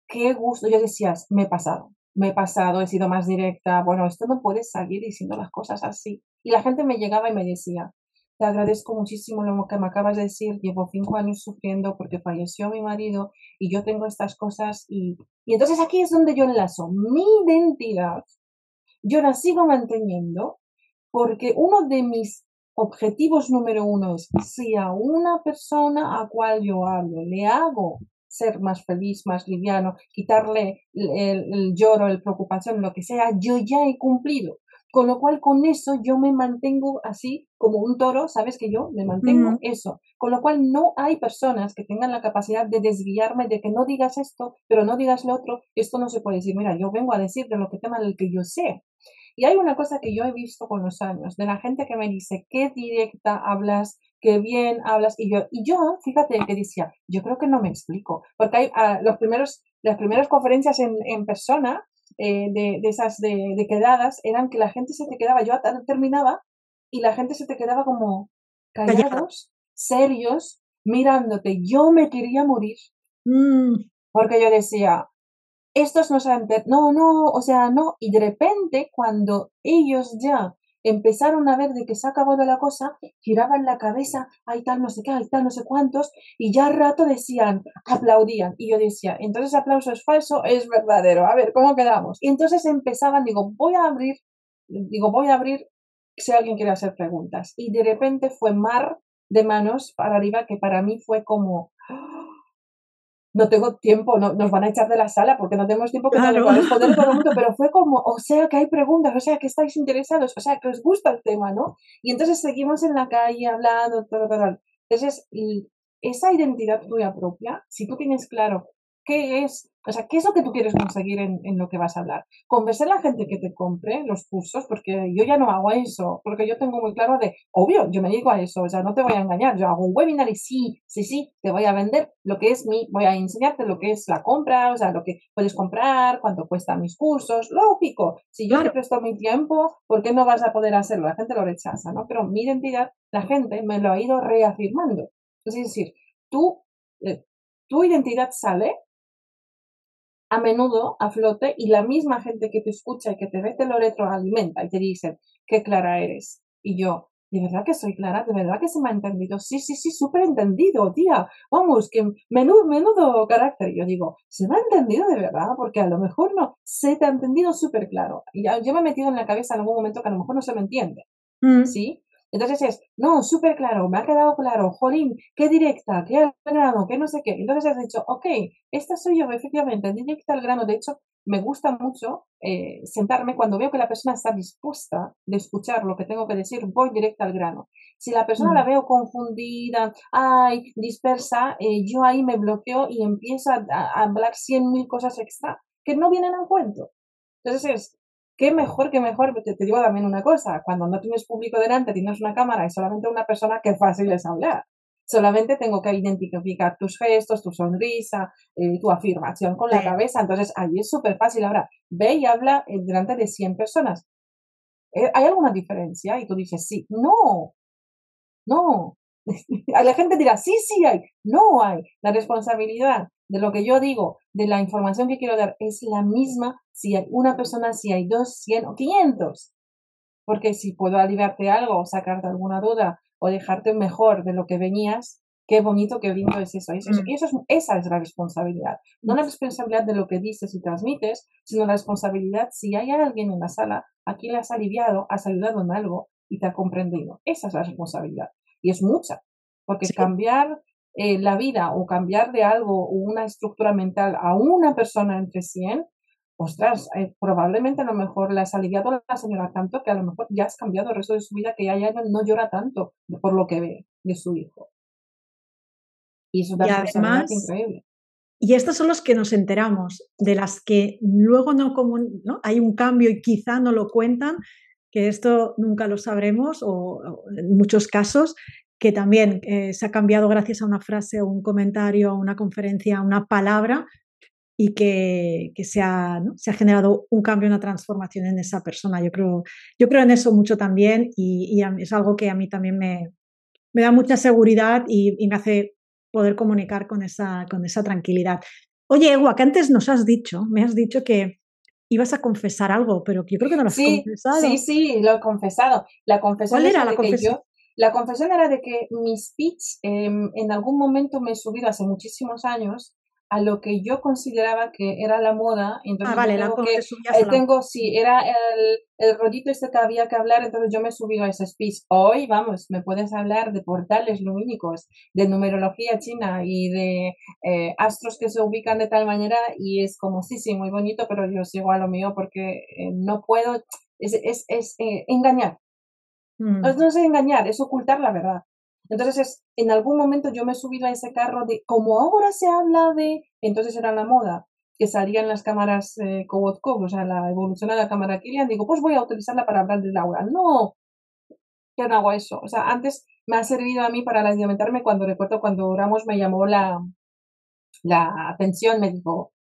qué gusto, yo decías, me he pasado, me he pasado, he sido más directa, bueno, esto no puede salir diciendo las cosas así. Y la gente me llegaba y me decía, te agradezco muchísimo lo que me acabas de decir, llevo cinco años sufriendo porque falleció mi marido y yo tengo estas cosas y, y entonces aquí es donde yo enlazo mi identidad, yo la sigo manteniendo porque uno de mis objetivos número uno es si a una persona a cual yo hablo le hago ser más feliz, más liviano, quitarle el, lloro, la preocupación, lo que sea, yo ya he cumplido. Con lo cual, con eso yo me mantengo así como un toro, ¿sabes que yo me mantengo eso? Con lo cual, no hay personas que tengan la capacidad de desviarme de que no digas esto, pero no digas lo otro. Esto no se puede decir. Mira, yo vengo a decir de lo que tema del que yo sé. Y hay una cosa que yo he visto con los años, de la gente que me dice, qué directa hablas, qué bien hablas. Y yo, y yo fíjate que decía, yo creo que no me explico, porque hay ah, los primeros, las primeras conferencias en, en persona eh, de, de, esas de, de, quedadas eran que la gente se te quedaba, yo terminaba y la gente se te quedaba como callados, serios, mirándote. Yo me quería morir. Mm. Porque yo decía, estos no saben, no, no, o sea, no, y de repente cuando ellos ya empezaron a ver de que se ha acabado la cosa, giraban la cabeza, hay tal no sé qué, hay tal no sé cuántos, y ya al rato decían, aplaudían, y yo decía, entonces aplauso es falso, es verdadero, a ver, ¿cómo quedamos? Y entonces empezaban, digo, voy a abrir, digo, voy a abrir si alguien quiere hacer preguntas, y de repente fue mar de manos para arriba que para mí fue como, no tengo tiempo, no, nos van a echar de la sala porque no tenemos tiempo que responder todo el mundo, pero fue como, o sea que hay preguntas, o sea que estáis interesados, o sea que os gusta el tema, ¿no? Y entonces seguimos en la calle hablando, todo, todo. Entonces, esa identidad tuya propia, si tú tienes claro qué es, o sea, qué es lo que tú quieres conseguir en, en, lo que vas a hablar. Convencer a la gente que te compre los cursos, porque yo ya no hago eso, porque yo tengo muy claro de, obvio, yo me digo a eso, o sea, no te voy a engañar, yo hago un webinar y sí, sí, sí, te voy a vender lo que es mi, voy a enseñarte lo que es la compra, o sea, lo que puedes comprar, cuánto cuestan mis cursos, lógico, si yo te presto mi tiempo, ¿por qué no vas a poder hacerlo? La gente lo rechaza, ¿no? Pero mi identidad, la gente me lo ha ido reafirmando. Es decir, tú, eh, tu identidad sale a menudo a flote y la misma gente que te escucha y que te ve te lo retroalimenta y te dice, qué clara eres. Y yo, ¿de verdad que soy clara? ¿De verdad que se me ha entendido? Sí, sí, sí, súper entendido, tía. Vamos, que menudo, menudo carácter. Y yo digo, ¿se me ha entendido de verdad? Porque a lo mejor no, se te ha entendido súper claro. Y yo me he metido en la cabeza en algún momento que a lo mejor no se me entiende. Mm. ¿Sí? Entonces es, no, súper claro, me ha quedado claro, jolín, qué directa, qué al grano, qué no sé qué. Entonces has dicho, ok, esta soy yo, efectivamente, directa al grano. De hecho, me gusta mucho eh, sentarme cuando veo que la persona está dispuesta de escuchar lo que tengo que decir, voy directa al grano. Si la persona la mm. veo confundida, ay, dispersa, eh, yo ahí me bloqueo y empiezo a, a hablar cien mil cosas extra que no vienen al cuento. Entonces es, qué mejor, qué mejor. Te, te digo también una cosa, cuando no tienes público delante, tienes una cámara y solamente una persona, qué fácil es hablar. Solamente tengo que identificar tus gestos, tu sonrisa, eh, tu afirmación con la cabeza. Entonces, ahí es súper fácil. Ahora, ve y habla delante de 100 personas. Eh, ¿Hay alguna diferencia? Y tú dices, sí. No, No. La gente dirá, sí, sí hay. No hay. La responsabilidad de lo que yo digo, de la información que quiero dar, es la misma si hay una persona, si hay dos, cien o quinientos. Porque si puedo aliviarte algo, o sacarte alguna duda, o dejarte mejor de lo que venías, qué bonito, qué lindo es eso. Eso, mm. eso es, esa es la responsabilidad. No la responsabilidad de lo que dices y transmites, sino la responsabilidad si hay alguien en la sala a quien le has aliviado, has ayudado en algo y te ha comprendido. Esa es la responsabilidad. Y es mucha. Porque cambiar eh, la vida o cambiar de algo o una estructura mental a una persona entre 100, ostras, eh, probablemente a lo mejor le has aliviado a la señora tanto que a lo mejor ya has cambiado el resto de su vida, que ya, ya no llora tanto por lo que ve de su hijo. Y eso da además, increíble. Y estos son los que nos enteramos, de las que luego no, como, ¿no? hay un cambio y quizá no lo cuentan, que esto nunca lo sabremos o, en muchos casos, que también eh, se ha cambiado gracias a una frase o un comentario, a una conferencia, a una palabra y que, que se, ha, se, ha, generado un cambio, una transformación en esa persona. Yo creo, yo creo en eso mucho también y, es algo que a mí también me, me da mucha seguridad y, y, me hace poder comunicar con esa, con esa tranquilidad. Oye, Ewa, que antes nos has dicho, me has dicho que ibas a confesar algo, pero yo creo que no lo has confesado. Sí, sí, lo he confesado. La confesión ¿Cuál era la confesión? La confesión era de que mi speech em, en algún momento me he subido hace muchísimos años a lo que yo consideraba que era la moda. Entonces ah, vale, la que, eh, tengo, sí, era el, el rollito este que había que hablar, entonces yo me he subido a ese speech. Hoy, vamos, me puedes hablar de portales lumínicos, de numerología china y de eh, astros que se ubican de tal manera y es como, sí, sí, muy bonito, pero yo sigo a lo mío porque eh, no puedo, es, es, es engañar. Mm. No, es engañar, es ocultar la verdad. Entonces, es, en algún momento yo me subido a ese carro de, como ahora se habla de, entonces era la moda, que salían las cámaras eh, o sea, la evolucionada cámara Kilian, digo, pues voy a utilizarla para hablar de Laura. No, yo no hago eso. O sea, antes me ha servido a mí para alimentarme cuando recuerdo cuando oramos me llamó la, la atención, me dijo,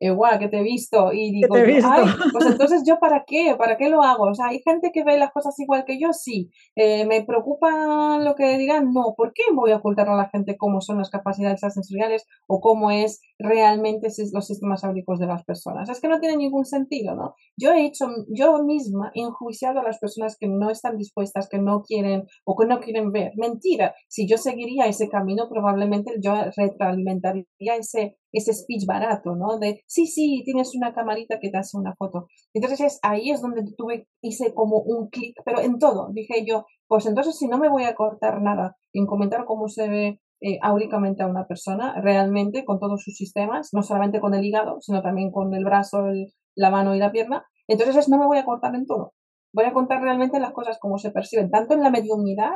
igual que te he visto y digo, ay, pues entonces yo para qué, para qué lo hago, o sea, hay gente que ve las cosas igual que yo, sí, eh, me preocupa lo que digan, no, ¿por qué voy a ocultar a la gente cómo son las capacidades sensoriales o cómo es realmente los sistemas áuricos de las personas? Es que no tiene ningún sentido, ¿no? Yo he hecho, yo misma he enjuiciado a las personas que no están dispuestas, que no quieren o que no quieren ver. Mentira, si yo seguiría ese camino, probablemente yo retroalimentaría ese ese speech barato, ¿no? De, sí, sí, tienes una camarita que te hace una foto. Entonces ahí es donde tuve, hice como un clic, pero en todo. Dije yo, pues entonces si no me voy a cortar nada en comentar cómo se ve eh, a una persona, realmente con todos sus sistemas, no solamente con el hígado, sino también con el brazo, la mano y la pierna, entonces no me voy a cortar en todo. Voy a contar realmente las cosas como se perciben, tanto en la mediunidad,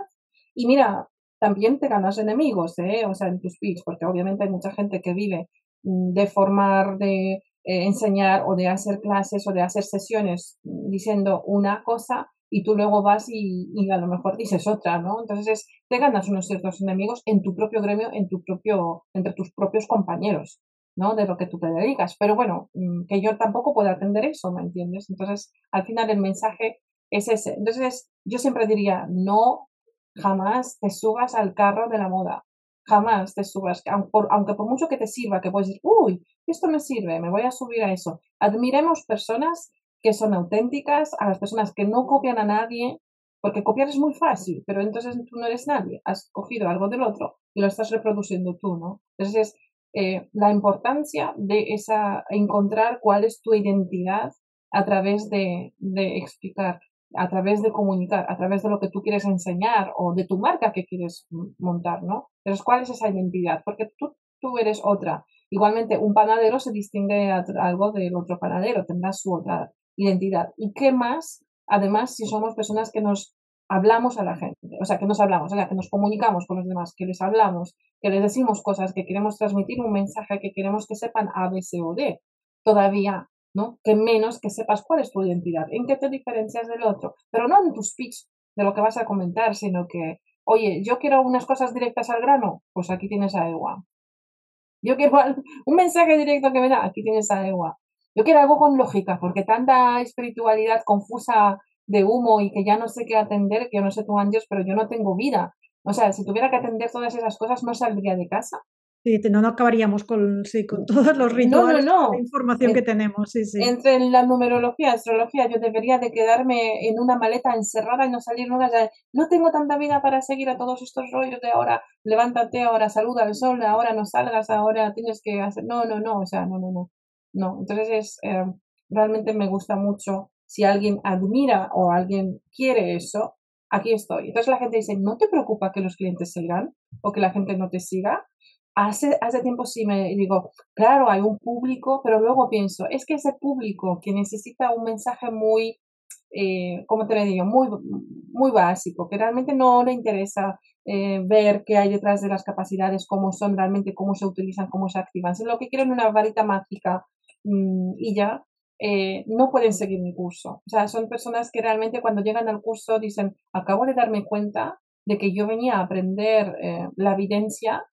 y mira, también te ganas enemigos, ¿eh? o sea, en tus speech, porque obviamente hay mucha gente que vive de formar, de eh, enseñar o de hacer clases o de hacer sesiones diciendo una cosa y tú luego vas y, a lo mejor dices otra, ¿no? Entonces te ganas unos ciertos enemigos en tu propio gremio, en tu propio, entre tus propios compañeros, ¿no? De lo que tú te dedicas. Pero bueno, mm, que yo tampoco puedo atender eso, ¿me entiendes? Entonces, al final el mensaje es ese. Entonces, yo siempre diría, no jamás te subas al carro de la moda jamás te subas, aunque por mucho que te sirva, que puedes decir, uy, esto me sirve, me voy a subir a eso. Admiremos personas que son auténticas, a las personas que no copian a nadie, porque copiar es muy fácil, pero entonces tú no eres nadie, has cogido algo del otro y lo estás reproduciendo tú, ¿no? Entonces, eh, la importancia de esa, encontrar cuál es tu identidad a través de, de explicar a través de comunicar, a través de lo que tú quieres enseñar o de tu marca que quieres montar, ¿no? Pero ¿cuál es esa identidad? Porque tú, tú eres otra. Igualmente, un panadero se distingue algo del otro panadero, tendrá su otra identidad. ¿Y qué más? Además, si somos personas que nos hablamos a la gente, o sea, que nos hablamos, o sea, que nos comunicamos con los demás, que les hablamos, que les decimos cosas, que queremos transmitir un mensaje, que queremos que sepan A, B, C o D. Todavía ¿no? Que menos que sepas cuál es tu identidad, en qué te diferencias del otro, pero no en tu speech de lo que vas a comentar, sino que, oye, yo quiero unas cosas directas al grano, pues aquí tienes a Ewa. Yo quiero un mensaje directo que me da, aquí tienes a Ewa. Yo quiero algo con lógica, porque tanta espiritualidad confusa de humo y que ya no sé qué atender, que yo no sé tú, Ángeles, pero yo no tengo vida. O sea, si tuviera que atender todas esas cosas, no saldría de casa. Sí, no, no acabaríamos con, sí, con todos los rituales, no, no, la información que tenemos. Sí, sí. Entre la numerología, astrología, yo debería de quedarme en una maleta encerrada y no salir nunca. No tengo tanta vida para seguir a todos estos rollos de ahora, levántate, ahora saluda al sol, ahora no salgas, ahora tienes que hacer... No, no, no, o sea, no, no, no. No, entonces es, eh, realmente me gusta mucho si alguien admira o alguien quiere eso, aquí estoy. Entonces la gente dice, ¿no te preocupa que los clientes se irán o que la gente no te siga? Hace, hace tiempo sí me digo, claro, hay un público, pero luego pienso, es que ese público que necesita un mensaje muy, eh, ¿cómo te lo digo? Muy, muy básico, que realmente no le interesa eh, ver qué hay detrás de las capacidades, cómo son realmente, cómo se utilizan, cómo se activan. Si lo que quieren una varita mágica mm, y ya, eh, no pueden seguir mi curso. O sea, son personas que realmente cuando llegan al curso dicen, acabo de darme cuenta de que yo venía a aprender eh, la evidencia,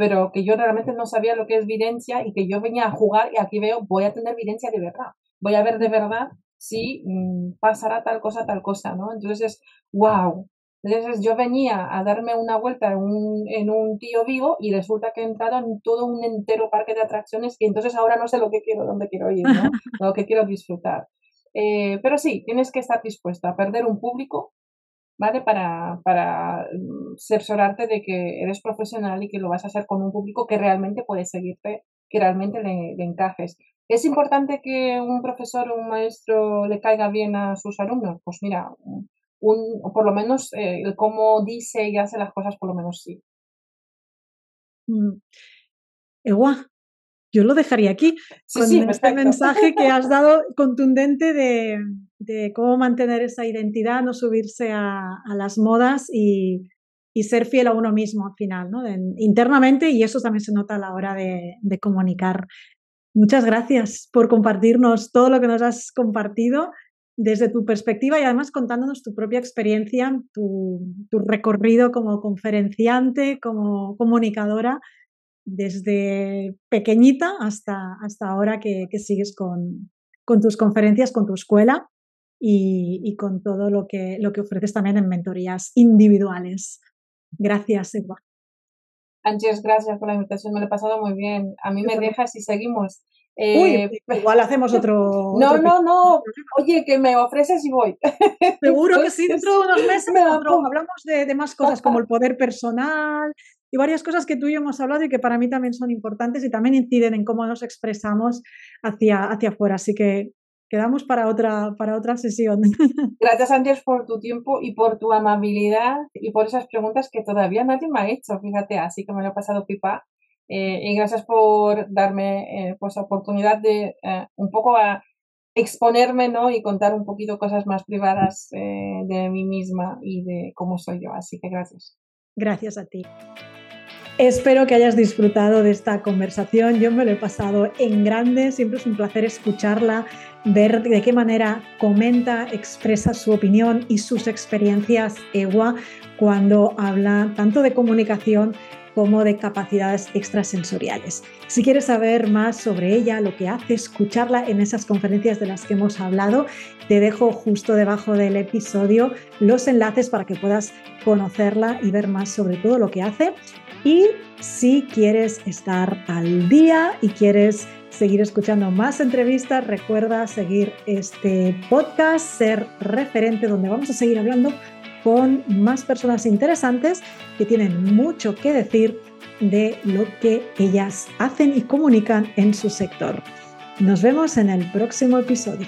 pero que yo realmente no sabía lo que es evidencia y que yo venía a jugar y aquí veo, voy a tener evidencia de verdad. Voy a ver de verdad si mm, pasará tal cosa, tal cosa, ¿no? Entonces, wow, entonces yo venía a darme una vuelta en un, en un tío vivo y resulta que he entrado en todo un entero parque de atracciones y entonces ahora no sé lo que quiero, dónde quiero ir, ¿no? lo que quiero disfrutar. Eh, pero sí, tienes que estar dispuesto a perder un público, ¿vale? Para, para mm, cerciorarte de que eres profesional y que lo vas a hacer con un público que realmente puede seguirte, que realmente le, encajes. ¿Es importante que un profesor o un maestro le caiga bien a sus alumnos? Pues mira, un, por lo menos eh, el cómo dice y hace las cosas, por lo menos sí. Mm. Yo lo dejaría aquí con este mensaje que has dado contundente de, de, cómo mantener esa identidad, no subirse a, a las modas y, y, ser fiel a uno mismo al final, ¿no? internamente y eso también se nota a la hora de, de comunicar. Muchas gracias por compartirnos todo lo que nos has compartido desde tu perspectiva y además contándonos tu propia experiencia, tu, recorrido como conferenciante, como comunicadora, desde pequeñita hasta, hasta ahora que, sigues con, con, tus conferencias, con tu escuela y, con todo lo que, lo que ofreces también en mentorías individuales. Gracias, Eva. Ángeles, gracias por la invitación, me lo he pasado muy bien. A mí me dejas y seguimos. Eh, igual hacemos otro. No, no, no. Oye, que me ofreces y voy. Seguro que sí, dentro de unos meses hablamos de, más cosas como el poder personal y varias cosas que tú y yo hemos hablado y que para mí también son importantes y también inciden en cómo nos expresamos hacia, hacia afuera. Así que quedamos para otra, para otra sesión. Gracias, Ángeles, por tu tiempo y por tu amabilidad y por esas preguntas que todavía nadie me ha hecho. Fíjate, así que me lo he pasado pipa eh, y gracias por darme eh, pues, oportunidad de eh, un poco exponerme ¿no? y contar un poquito cosas más privadas de mí misma y de cómo soy yo. Así que gracias. Gracias a ti. Espero que hayas disfrutado de esta conversación. Yo me lo he pasado en grande. Siempre es un placer escucharla, ver de qué manera comenta, expresa su opinión y sus experiencias EWA cuando habla tanto de comunicación como de capacidades extrasensoriales. Si quieres saber más sobre ella, lo que hace, escucharla en esas conferencias de las que hemos hablado, te dejo justo debajo del episodio los enlaces para que puedas conocerla y ver más sobre todo lo que hace. Y si quieres estar al día y quieres seguir escuchando más entrevistas, recuerda seguir este podcast, ser referente donde vamos a seguir hablando con más personas interesantes que tienen mucho que decir de lo que ellas hacen y comunican en su sector. Nos vemos en el próximo episodio.